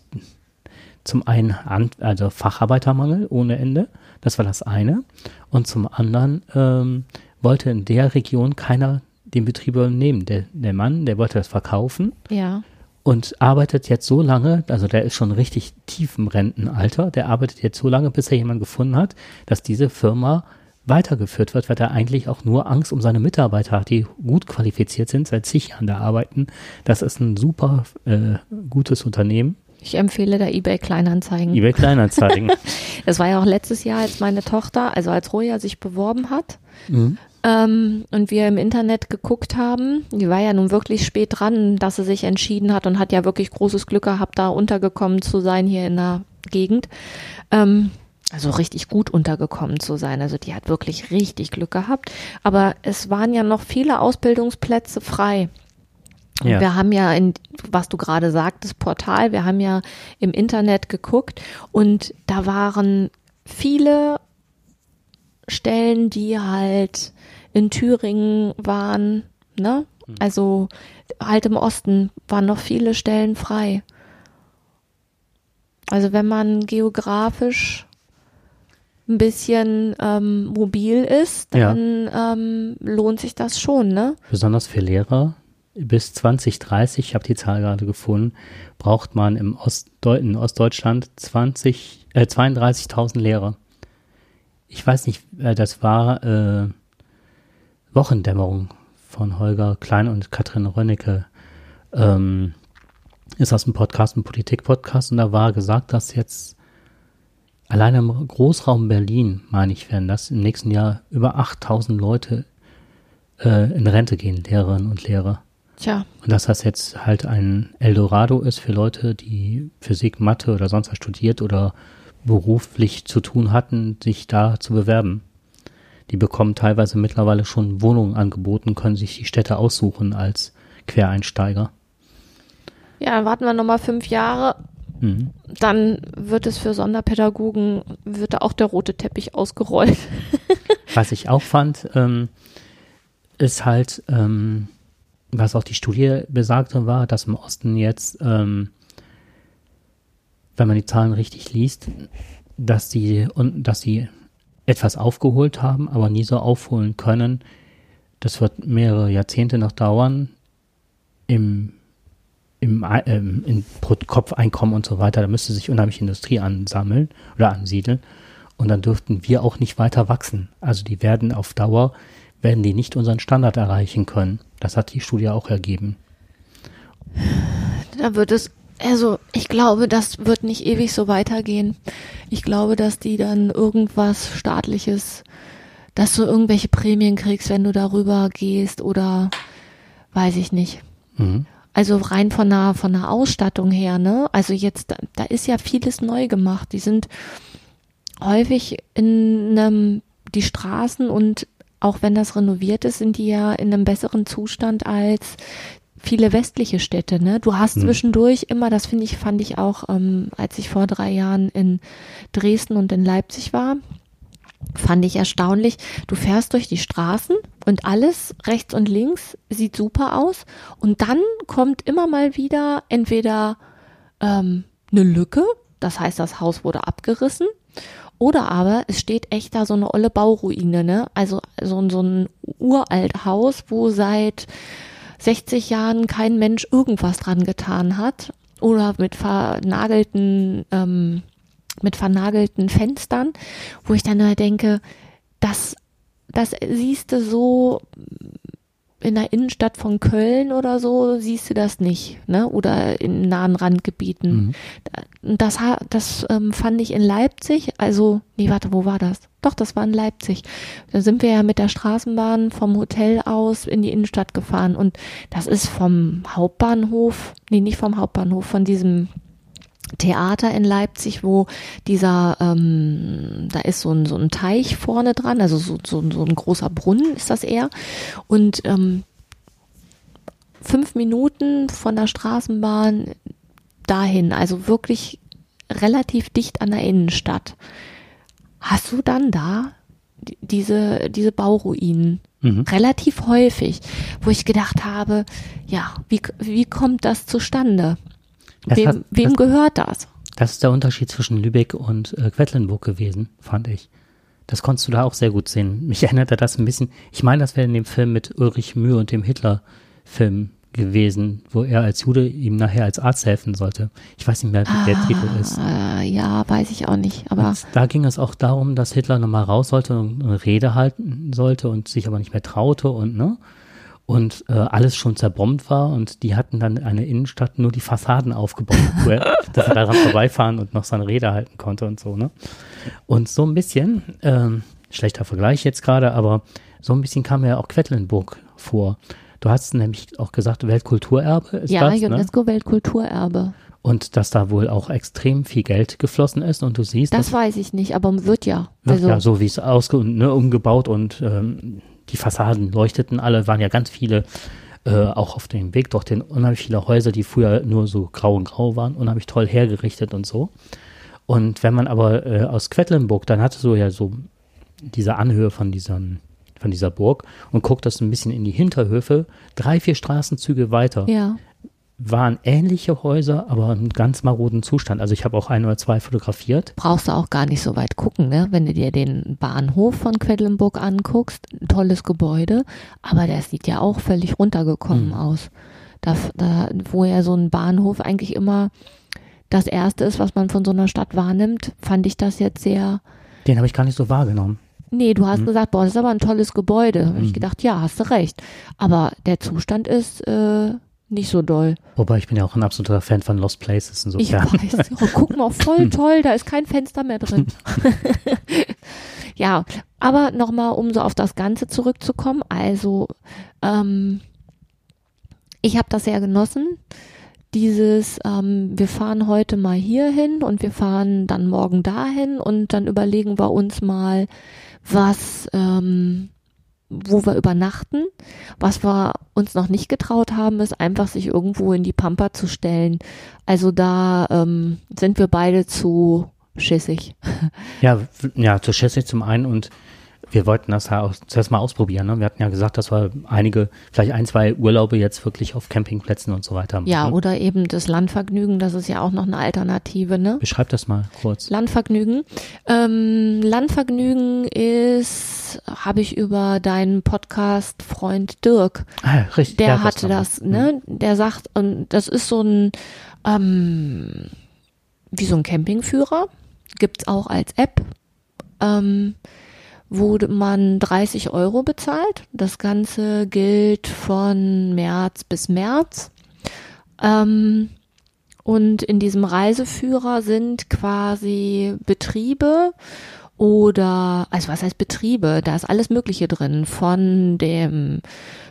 zum einen an, also Facharbeitermangel ohne Ende, das war das eine, und zum anderen ähm, wollte in der Region keiner den Betrieb übernehmen. Der, der Mann, der wollte das verkaufen ja, und arbeitet jetzt so lange, also der ist schon richtig tief im Rentenalter, der arbeitet jetzt so lange, bis er jemanden gefunden hat, dass diese Firma weitergeführt wird, weil er eigentlich auch nur Angst um seine Mitarbeiter hat, die gut qualifiziert sind, seit zig Jahren da arbeiten. Das ist ein super äh, gutes Unternehmen. Ich empfehle da eBay Kleinanzeigen. eBay Kleinanzeigen. Das war ja auch letztes Jahr, als meine Tochter, also als Roja sich beworben hat. mhm. Ähm, und wir im Internet geguckt haben. Die war ja nun wirklich spät dran, dass sie sich entschieden hat und hat ja wirklich großes Glück gehabt, da untergekommen zu sein hier in der Gegend. Ähm, also richtig gut untergekommen zu sein. Also die hat wirklich richtig Glück gehabt. Aber es waren ja noch viele Ausbildungsplätze frei. Ja. Wir haben ja in, was du gerade sagtest, Portal, wir haben ja im Internet geguckt und da waren viele Stellen, die halt in Thüringen waren, ne? Also halt im Osten waren noch viele Stellen frei. Also wenn man geografisch ein bisschen ähm, mobil ist, Ja. dann ähm, lohnt sich das schon, ne? Besonders für Lehrer bis 2030, ich habe die Zahl gerade gefunden, braucht man im Ostdeu in Ostdeutschland 20, äh, 32.000 Lehrer. Ich weiß nicht, äh, das war äh, Wochendämmerung von Holger Klein und Katrin Rönnecke. Ähm, ist aus dem Podcast, ein Politik-Podcast, und da war gesagt, dass jetzt alleine im Großraum Berlin, meine ich, werden das im nächsten Jahr über 8000 Leute äh, in Rente gehen, Lehrerinnen und Lehrer. Tja, Und dass das jetzt halt ein Eldorado ist für Leute, die Physik, Mathe oder sonst was studiert oder beruflich zu tun hatten, sich da zu bewerben. Die bekommen teilweise mittlerweile schon Wohnungen angeboten, können sich die Städte aussuchen als Quereinsteiger. ja, warten wir nochmal fünf Jahre, Mhm. dann wird es für Sonderpädagogen, wird da auch der rote Teppich ausgerollt. Was ich auch fand, ähm, ist halt, ähm, was auch die Studie besagte, war, dass im Osten jetzt, ähm, wenn man die Zahlen richtig liest, dass und dass sie etwas aufgeholt haben, aber nie so aufholen können. Das wird mehrere Jahrzehnte noch dauern im im, ähm, in pro Kopf-Einkommen und so weiter, da müsste sich unheimlich Industrie ansammeln oder ansiedeln. Und dann dürften wir auch nicht weiter wachsen. Also die werden auf Dauer, werden die nicht unseren Standard erreichen können. Das hat die Studie auch ergeben. Da wird es, also ich glaube, das wird nicht ewig so weitergehen. Ich glaube, dass die dann irgendwas staatliches, dass du irgendwelche Prämien kriegst, wenn du darüber gehst oder weiß ich nicht. Mhm. Also rein von der, von der Ausstattung her, ne? Also jetzt, da, da ist ja vieles neu gemacht. Die sind häufig in einem, die Straßen und auch wenn das renoviert ist, sind die ja in einem besseren Zustand als viele westliche Städte, ne? Du hast Hm. zwischendurch immer, das finde ich, fand ich auch, ähm, als ich vor drei Jahren in Dresden und in Leipzig war, fand ich erstaunlich. Du fährst durch die Straßen und alles rechts und links sieht super aus und dann kommt immer mal wieder entweder ähm, eine Lücke, das heißt, das Haus wurde abgerissen, oder aber es steht echt da so eine olle Bauruine, ne? Also so, ein- so ein uralt Haus, wo seit 60 Jahren kein Mensch irgendwas dran getan hat oder mit vernagelten ähm, mit vernagelten Fenstern, wo ich dann halt denke, das, das siehst du so in der Innenstadt von Köln oder so, siehst du das nicht, ne? Oder in nahen Randgebieten. Mhm. Das, das ähm, fand ich in Leipzig, also, nee, warte, wo war das? Doch, das war in Leipzig. Da sind wir ja mit der Straßenbahn vom Hotel aus in die Innenstadt gefahren und das ist vom Hauptbahnhof, nee, nicht vom Hauptbahnhof, von diesem Theater in Leipzig, wo dieser, ähm, da ist so ein, so ein Teich vorne dran, also so, so, so ein großer Brunnen ist das eher. Und ähm, fünf Minuten von der Straßenbahn dahin, also wirklich relativ dicht an der Innenstadt. Hast du dann da die- diese, diese Bauruinen? Mhm. Relativ häufig, wo ich gedacht habe, ja, wie, wie kommt das zustande? Wem hat- wem das- gehört das? Das ist der Unterschied zwischen Lübeck und äh, Quedlinburg gewesen, fand ich. Das konntest du da auch sehr gut sehen. Mich erinnerte das ein bisschen. Ich meine, das wäre in dem Film mit Ulrich Mühe und dem Hitler-Film gewesen, wo er als Jude ihm nachher als Arzt helfen sollte. Ich weiß nicht mehr, wie der Titel ist. Ah, ja, weiß ich auch nicht. Aber Und da ging es auch darum, dass Hitler nochmal raus sollte und eine Rede halten sollte und sich aber nicht mehr traute und ne und äh, alles schon zerbombt war und die hatten dann eine Innenstadt nur die Fassaden aufgebaut, dass er daran vorbeifahren und noch seine Rede halten konnte und so, ne? Und so ein bisschen, ähm, schlechter Vergleich jetzt gerade, aber so ein bisschen kam mir auch Quedlinburg vor. Du hast nämlich auch gesagt, Weltkulturerbe ist ja, das, ne? UNESCO-Weltkulturerbe. Und dass da wohl auch extrem viel Geld geflossen ist und du siehst, Das weiß ich nicht, aber wird ja. wird Also, ja so wie es ausge ne, umgebaut und ähm, die Fassaden leuchteten alle, waren ja ganz viele äh, auch auf dem Weg dorthin, unheimlich viele Häuser, die früher nur so grau und grau waren, unheimlich toll hergerichtet und so. Und wenn man aber äh, aus Quedlinburg, dann hatte so ja so diese Anhöhe von diesem von dieser Burg und guckt das ein bisschen in die Hinterhöfe, drei, vier Straßenzüge weiter ja. Waren ähnliche Häuser, aber in ganz maroden Zustand. Also ich habe auch ein oder zwei fotografiert. brauchst du auch gar nicht so weit gucken, ne? Wenn du dir den Bahnhof von Quedlinburg anguckst, ein tolles Gebäude, aber der sieht ja auch völlig runtergekommen Mhm. aus. Da, da, wo ja so ein Bahnhof eigentlich immer das erste ist, was man von so einer Stadt wahrnimmt, fand ich das jetzt sehr. Den habe ich gar nicht so wahrgenommen. Nee, du hast gesagt, boah, das ist aber ein tolles Gebäude. Da hab ich Mhm. gedacht, ja, hast du recht. Aber der Zustand ist äh, nicht so doll. Wobei ich bin ja auch ein absoluter Fan von Lost Places Ich insofern. weiß. Oh, guck mal, voll toll, da ist kein Fenster mehr drin. ja, aber nochmal, um so auf das Ganze zurückzukommen. Also, ähm, ich habe das sehr genossen. Dieses, ähm, wir fahren heute mal hier hin und wir fahren dann morgen dahin und dann überlegen wir uns mal, was, ähm, wo wir übernachten. Was wir uns noch nicht getraut haben, ist einfach sich irgendwo in die Pampa zu stellen. Also da ähm, sind wir beide zu schissig. Ja, ja, zu Chessy zum einen und wir wollten das ja auch zuerst mal ausprobieren. Ne? Wir hatten ja gesagt, dass wir einige, vielleicht ein, zwei Urlaube jetzt wirklich auf Campingplätzen und so weiter machen. Ja, oder eben das Landvergnügen, das ist ja auch noch eine Alternative, ne? Beschreib das mal kurz. Landvergnügen. Ähm, Landvergnügen ist, habe ich über deinen Podcast-Freund Dirk Ah, richtig. der ja, hatte noch. das, ne? Der sagt, und das ist so ein, ähm, wie so ein Campingführer, gibt's auch als App, ähm, wo man 30 Euro bezahlt. Das Ganze gilt von März bis März. Ähm, und in diesem Reiseführer sind quasi Betriebe oder, also was heißt Betriebe? Da ist alles Mögliche drin. Von dem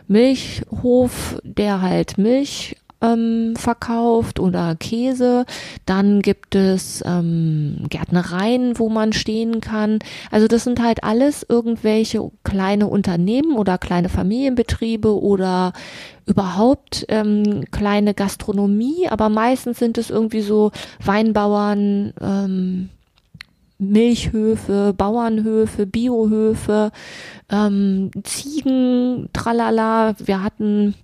Milchhof, der halt Milch ähm, verkauft oder Käse. Dann gibt es ähm, Gärtnereien, wo man stehen kann. Also das sind halt alles irgendwelche kleine Unternehmen oder kleine Familienbetriebe oder überhaupt ähm, kleine Gastronomie, aber meistens sind es irgendwie so Weinbauern, ähm, Milchhöfe, Bauernhöfe, Biohöfe, ähm, Ziegen, tralala. Wir hatten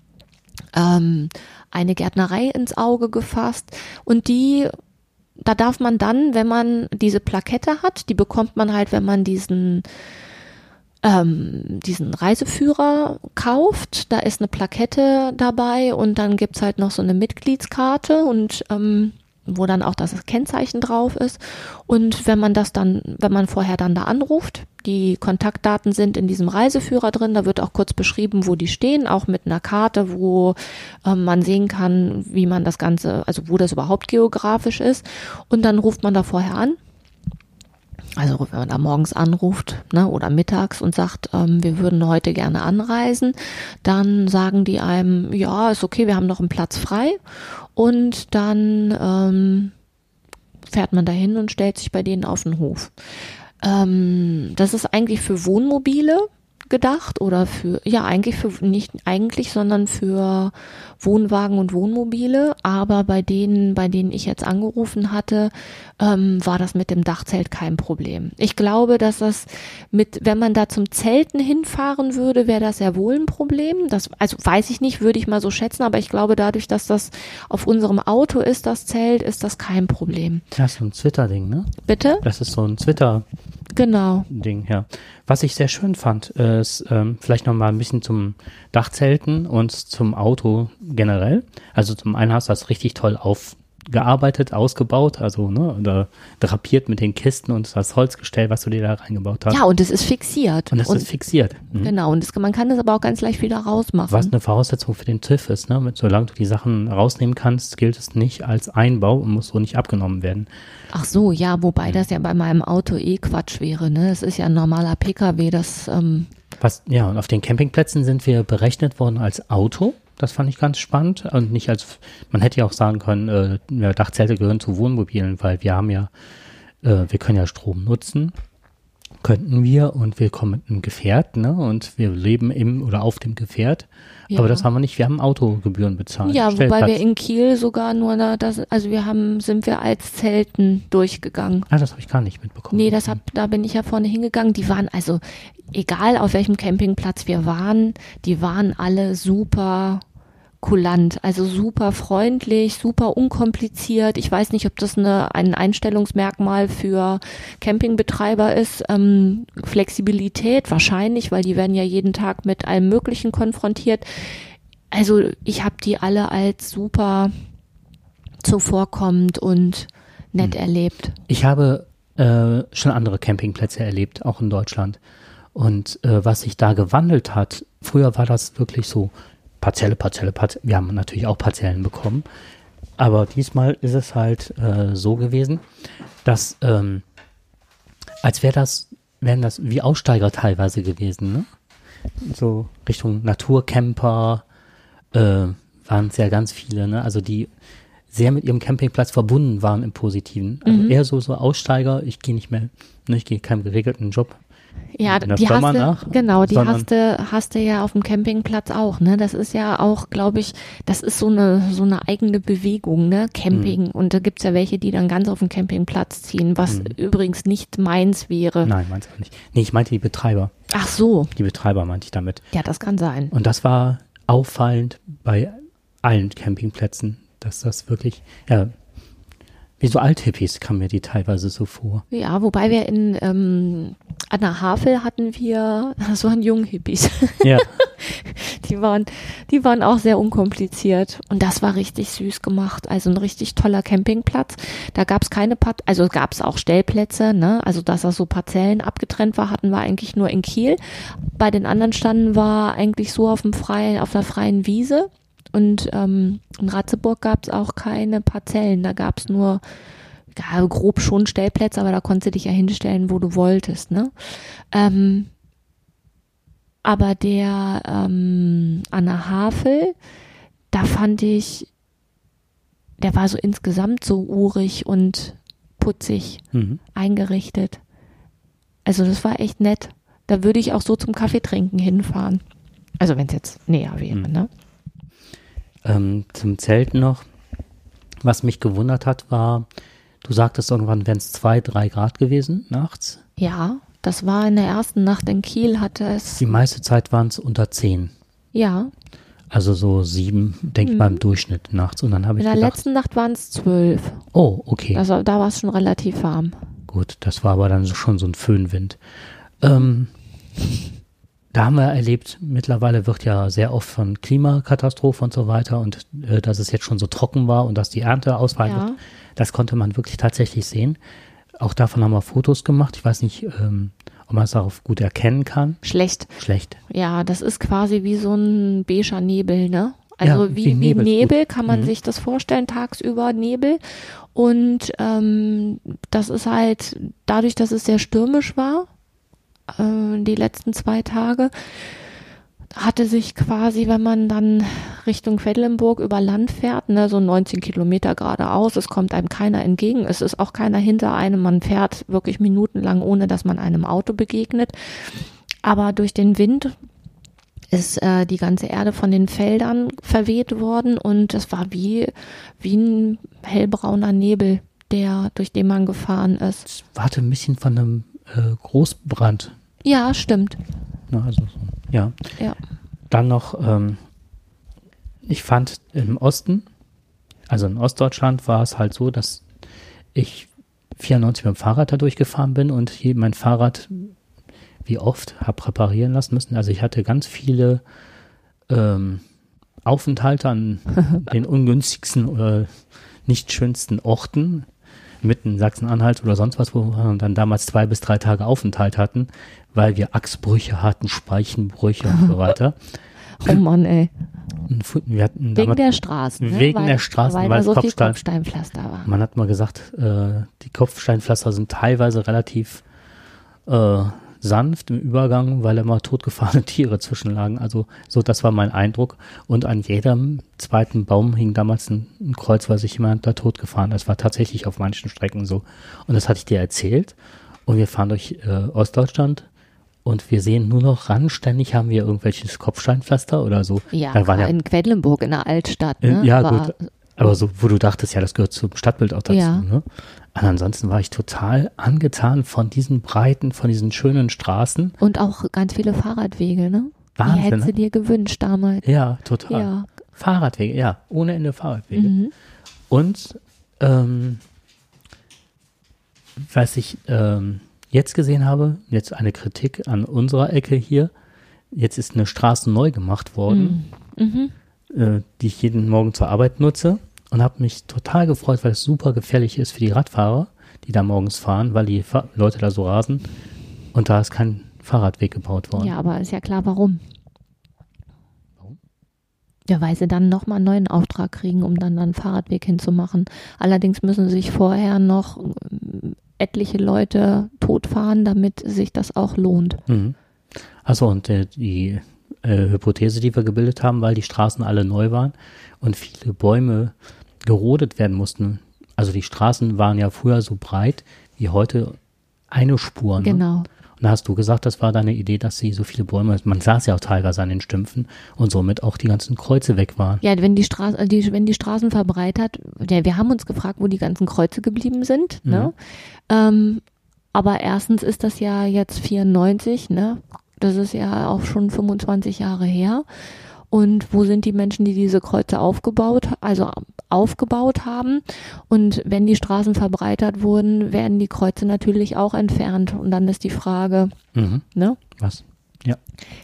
ähm, eine Gärtnerei ins Auge gefasst. Und die, da darf man dann, wenn man diese Plakette hat, die bekommt man halt, wenn man diesen ähm, diesen Reiseführer kauft, da ist eine Plakette dabei und dann gibt's halt noch so eine Mitgliedskarte und ähm, wo dann auch das Kennzeichen drauf ist. Und wenn man das dann, wenn man vorher dann da anruft, die Kontaktdaten sind in diesem Reiseführer drin, da wird auch kurz beschrieben, wo die stehen, auch mit einer Karte, wo ähm, man sehen kann, wie man das Ganze, also wo das überhaupt geografisch ist. Und dann ruft man da vorher an. Also wenn man da morgens anruft ne, oder mittags und sagt, ähm, wir würden heute gerne anreisen, dann sagen die einem, ja, ist okay, wir haben noch einen Platz frei. Und dann ähm, fährt man dahin und stellt sich bei denen auf den Hof. Ähm, das ist eigentlich für Wohnmobile gedacht oder für, ja, eigentlich für, nicht eigentlich, sondern für Wohnwagen und Wohnmobile. Aber bei denen, bei denen ich jetzt angerufen hatte, ähm, war das mit dem Dachzelt kein Problem. Ich glaube, dass das mit, wenn man da zum Zelten hinfahren würde, wäre das ja wohl ein Problem. Das, also weiß ich nicht, würde ich mal so schätzen, aber ich glaube, dadurch, dass das auf unserem Auto ist, das Zelt, ist das kein Problem. Ja, so ein Twitter-Ding, ne? Bitte? Das ist so ein Twitter-Ding, Genau. ja. Was ich sehr schön fand, ist ähm, vielleicht noch mal ein bisschen zum Dachzelten und zum Auto generell. Also zum einen hast du das richtig toll aufgearbeitet, ausgebaut, also ne, oder drapiert mit den Kisten und das Holzgestell, was du dir da reingebaut hast. Ja, und es ist fixiert. und das ist fixiert. Mhm. Genau, und das, man kann das aber auch ganz leicht wieder rausmachen. Was eine Voraussetzung für den TÜV ist, ne? Mit, solange du die Sachen rausnehmen kannst, gilt es nicht als Einbau und muss so nicht abgenommen werden. Ach so, ja, wobei das ja bei meinem Auto eh Quatsch wäre. Ne? Es ist ja ein normaler PKW, das ähm, Was, ja, und auf den Campingplätzen sind wir berechnet worden als Auto. Das fand ich ganz spannend. Und nicht als, man hätte ja auch sagen können, äh, ja, Dachzelte gehören zu Wohnmobilen, weil wir haben ja, äh, wir können ja Strom nutzen. Könnten wir und wir kommen mit einem Gefährt, ne? Und wir leben im oder auf dem Gefährt. Ja. Aber das haben wir nicht, wir haben Autogebühren bezahlt. Ja, wobei wir in Kiel sogar nur da, das, also wir haben, sind wir als Zelten durchgegangen. Ah, das habe ich gar nicht mitbekommen. Nee, das hab, da bin ich ja vorne hingegangen. Die waren also, egal auf welchem Campingplatz wir waren, die waren alle super kulant, also super freundlich, super unkompliziert. Ich weiß nicht, ob das eine, ein Einstellungsmerkmal für Campingbetreiber ist. Ähm, Flexibilität wahrscheinlich, weil die werden ja jeden Tag mit allem Möglichen konfrontiert. Also ich habe die alle als super zuvorkommend und nett erlebt. Ich habe äh, schon andere Campingplätze erlebt, auch in Deutschland. Und äh, was sich da gewandelt hat, früher war das wirklich so Parzelle, Parzelle, Parzelle. Wir haben natürlich auch Parzellen bekommen. Aber diesmal ist es halt äh, so gewesen, dass ähm, als wäre das, wären das wie Aussteiger teilweise gewesen, ne? So Richtung Naturcamper äh, waren es ja ganz viele, ne? Also die sehr mit ihrem Campingplatz verbunden waren im Positiven. Also eher so, so Aussteiger, ich gehe nicht mehr, ne, ich gehe keinem geregelten Job. Ja, die hast du, genau, die hast du, hast du ja auf dem Campingplatz auch, ne? Das ist ja auch, glaube ich, das ist so eine, so eine eigene Bewegung, ne? Camping. Mhm. Und da gibt's ja welche, die dann ganz auf den Campingplatz ziehen, was übrigens nicht meins wäre. Mhm. Nein, meins auch nicht. Nee, ich meinte die Betreiber. Ach so, Die Betreiber meinte ich damit. ja, das kann sein. Und das war auffallend bei allen Campingplätzen, dass das wirklich, ja, wie so Althippies kam mir die teilweise so vor. Ja, wobei wir in ähm, an der Havel hatten wir, das waren Junghippies. Ja, Die waren, die waren auch sehr unkompliziert. Und das war richtig süß gemacht. Also ein richtig toller Campingplatz. Da gab's keine Part also gab's auch Stellplätze, ne? Also dass das so Parzellen abgetrennt war, hatten wir eigentlich nur in Kiel. Bei den anderen standen wir eigentlich so auf dem freien, auf der freien Wiese. Und ähm, in Ratzeburg gab's auch keine Parzellen. Da gab's nur ja, grob schon Stellplätze, aber da konntest du dich ja hinstellen, wo du wolltest, ne? Ähm, aber der ähm, Anna Havel, da fand ich, der war so insgesamt so urig und putzig mhm. eingerichtet. Also das war echt nett. Da würde ich auch so zum Kaffee trinken hinfahren. Also wenn es jetzt näher wäre, Mhm. ne? Ähm, zum Zelten noch. Was mich gewundert hat, war, du sagtest irgendwann, wären es zwei, drei Grad gewesen nachts. Ja, das war in der ersten Nacht in Kiel, hatte es. Die meiste Zeit waren es unter zehn. Ja, Also so sieben, denke ich mal, im Durchschnitt nachts. Und dann habe in ich der gedacht, letzten Nacht waren es zwölf. oh, okay. Also da war es schon relativ warm. Gut, das war aber dann schon so ein Föhnwind. Ähm, da haben wir erlebt, mittlerweile wird ja sehr oft von Klimakatastrophe und so weiter und äh, dass es jetzt schon so trocken war und dass die Ernte ausfallen Ja. wird. Das konnte man wirklich tatsächlich sehen. Auch davon haben wir Fotos gemacht. Ich weiß nicht, ähm, ob man es darauf gut erkennen kann. Schlecht. Schlecht. Ja, das ist quasi wie so ein beiger Nebel, ne? Also Ja, wie, wie wie Nebel, Nebel, gut. kann man Mhm. sich das vorstellen, tagsüber Nebel. Und ähm, das ist halt dadurch, dass es sehr stürmisch war, äh, die letzten zwei Tage, hatte sich quasi, wenn man dann Richtung Quedlinburg über Land fährt, ne, so 19 Kilometer geradeaus, es kommt einem keiner entgegen, es ist auch keiner hinter einem, man fährt wirklich minutenlang, ohne dass man einem Auto begegnet. Aber durch den Wind ist äh, die ganze Erde von den Feldern verweht worden und es war wie, wie ein hellbrauner Nebel, der, durch den man gefahren ist. Es warte ein bisschen von einem äh, Großbrand. Ja, stimmt. Ne, also so, ja. Ja. Dann noch, ähm, ich fand im Osten, also in Ostdeutschland war es halt so, dass ich 94 mit dem Fahrrad da durchgefahren bin und hier mein Fahrrad wie oft, habe reparieren lassen müssen. Also ich hatte ganz viele ähm, Aufenthalte an den ungünstigsten oder nicht schönsten Orten, mitten in Sachsen-Anhalt oder sonst was, wo wir dann damals zwei bis drei Tage Aufenthalt hatten, weil wir Achsbrüche hatten, Speichenbrüche und so weiter. Oh Mann, ey. Wegen damals, der Straßen. Ne? Wegen weil, der Straßen, weil, weil so Kopfstein- Kopfsteinpflaster war. man hat mal gesagt, äh, die Kopfsteinpflaster sind teilweise relativ äh, sanft im Übergang, weil immer totgefahrene Tiere zwischenlagen. Also so, das war mein Eindruck. Und an jedem zweiten Baum hing damals ein, ein Kreuz, weil sich jemand da totgefahren. Das war tatsächlich auf manchen Strecken so. Und das hatte ich dir erzählt. Und wir fahren durch äh, Ostdeutschland und wir sehen nur noch randständig haben wir irgendwelches Kopfsteinpflaster oder so. Ja, da waren ja in Quedlinburg in der Altstadt. Ne? äh, Ja, war, gut. Aber so, wo du dachtest, ja, das gehört zum Stadtbild auch dazu. Ja. Ne? Und ansonsten war ich total angetan von diesen breiten, von diesen schönen Straßen. Und auch ganz viele Fahrradwege, ne? Wahnsinn, Die hättest du ne? dir gewünscht damals. Ja, total. Ja. Fahrradwege, ja, ohne Ende Fahrradwege. Mhm. Und ähm, was ich ähm, jetzt gesehen habe, jetzt eine Kritik an unserer Ecke hier. Jetzt ist eine Straße neu gemacht worden. Mhm. äh, die ich jeden Morgen zur Arbeit nutze und habe mich total gefreut, weil es super gefährlich ist für die Radfahrer, die da morgens fahren, weil die Fa Leute da so rasen und da ist kein Fahrradweg gebaut worden. Ja, aber ist ja klar, warum. Ja, weil sie dann nochmal einen neuen Auftrag kriegen, um dann einen Fahrradweg hinzumachen. Allerdings müssen sich vorher noch etliche Leute totfahren, damit sich das auch lohnt. Mhm. Achso, und äh, die äh, Hypothese, die wir gebildet haben, weil die Straßen alle neu waren und viele Bäume gerodet werden mussten. Also die Straßen waren ja früher so breit wie heute eine Spur. Ne? Genau. Und da hast du gesagt, das war deine Idee, dass sie so viele Bäume, man saß ja auch teilweise an den Stümpfen und somit auch die ganzen Kreuze weg waren. Ja, wenn die, Straße, die, wenn die Straßen verbreitert, ja, wir haben uns gefragt, wo die ganzen Kreuze geblieben sind. Ne? Ähm, aber erstens ist das ja jetzt 94, ne? Das ist ja auch schon 25 Jahre her. Und wo sind die Menschen, die diese Kreuze aufgebaut, also aufgebaut haben? Und wenn die Straßen verbreitert wurden, werden die Kreuze natürlich auch entfernt. Und dann ist die Frage, Mhm. ne? Was? Ja.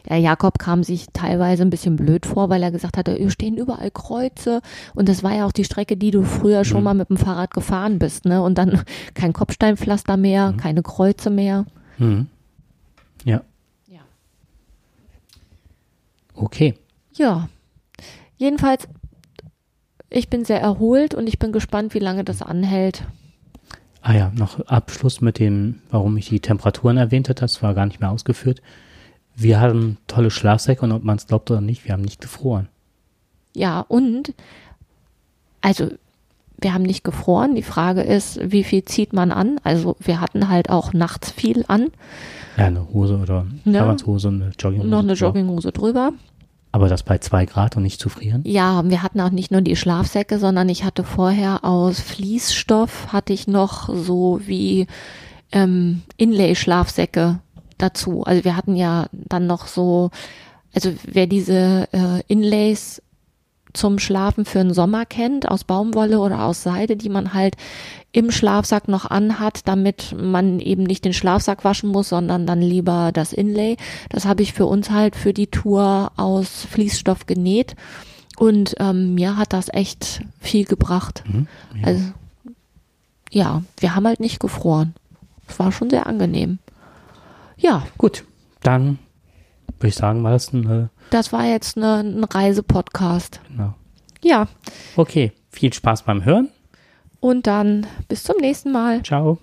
Ja, Jakob kam sich teilweise ein bisschen blöd vor, weil er gesagt hatte, hier stehen überall Kreuze. Und das war ja auch die Strecke, die du früher schon Mhm. mal mit dem Fahrrad gefahren bist, ne? Und dann kein Kopfsteinpflaster mehr, keine Kreuze mehr. Mhm. Ja. Ja. Okay. Ja. Jedenfalls, ich bin sehr erholt und ich bin gespannt, wie lange das anhält. Ah ja, noch Abschluss mit dem, warum ich die Temperaturen erwähnt hatte, das war gar nicht mehr ausgeführt. Wir hatten tolle Schlafsäcke und ob man es glaubt oder nicht, wir haben nicht gefroren. Ja, und, also, wir haben nicht gefroren. Die Frage ist, wie viel zieht man an? Also, wir hatten halt auch nachts viel an. Ja, eine Hose oder Ja. Arbeitshose, eine Jogginghose. Noch eine. Jogginghose drüber. Aber das bei zwei Grad und nicht zu frieren? Ja, wir hatten auch nicht nur die Schlafsäcke, sondern ich hatte vorher aus Fließstoff, hatte ich noch so wie ähm, Inlay-Schlafsäcke dazu. Also wir hatten ja dann noch so, also wer diese äh, Inlays zum Schlafen für den Sommer kennt, aus Baumwolle oder aus Seide, die man halt im Schlafsack noch anhat, damit man eben nicht den Schlafsack waschen muss, sondern dann lieber das Inlay. Das habe ich für uns halt für die Tour aus Fließstoff genäht und ähm, mir hat das echt viel gebracht. Mhm. Ja. Also ja, wir haben halt nicht gefroren. Es war schon sehr angenehm. Ja, Gut, dann würde ich sagen, war das ein, äh, das war jetzt eine, ein Reisepodcast. genau. Ja, Okay, viel Spaß beim Hören. Und dann bis zum nächsten Mal. Ciao.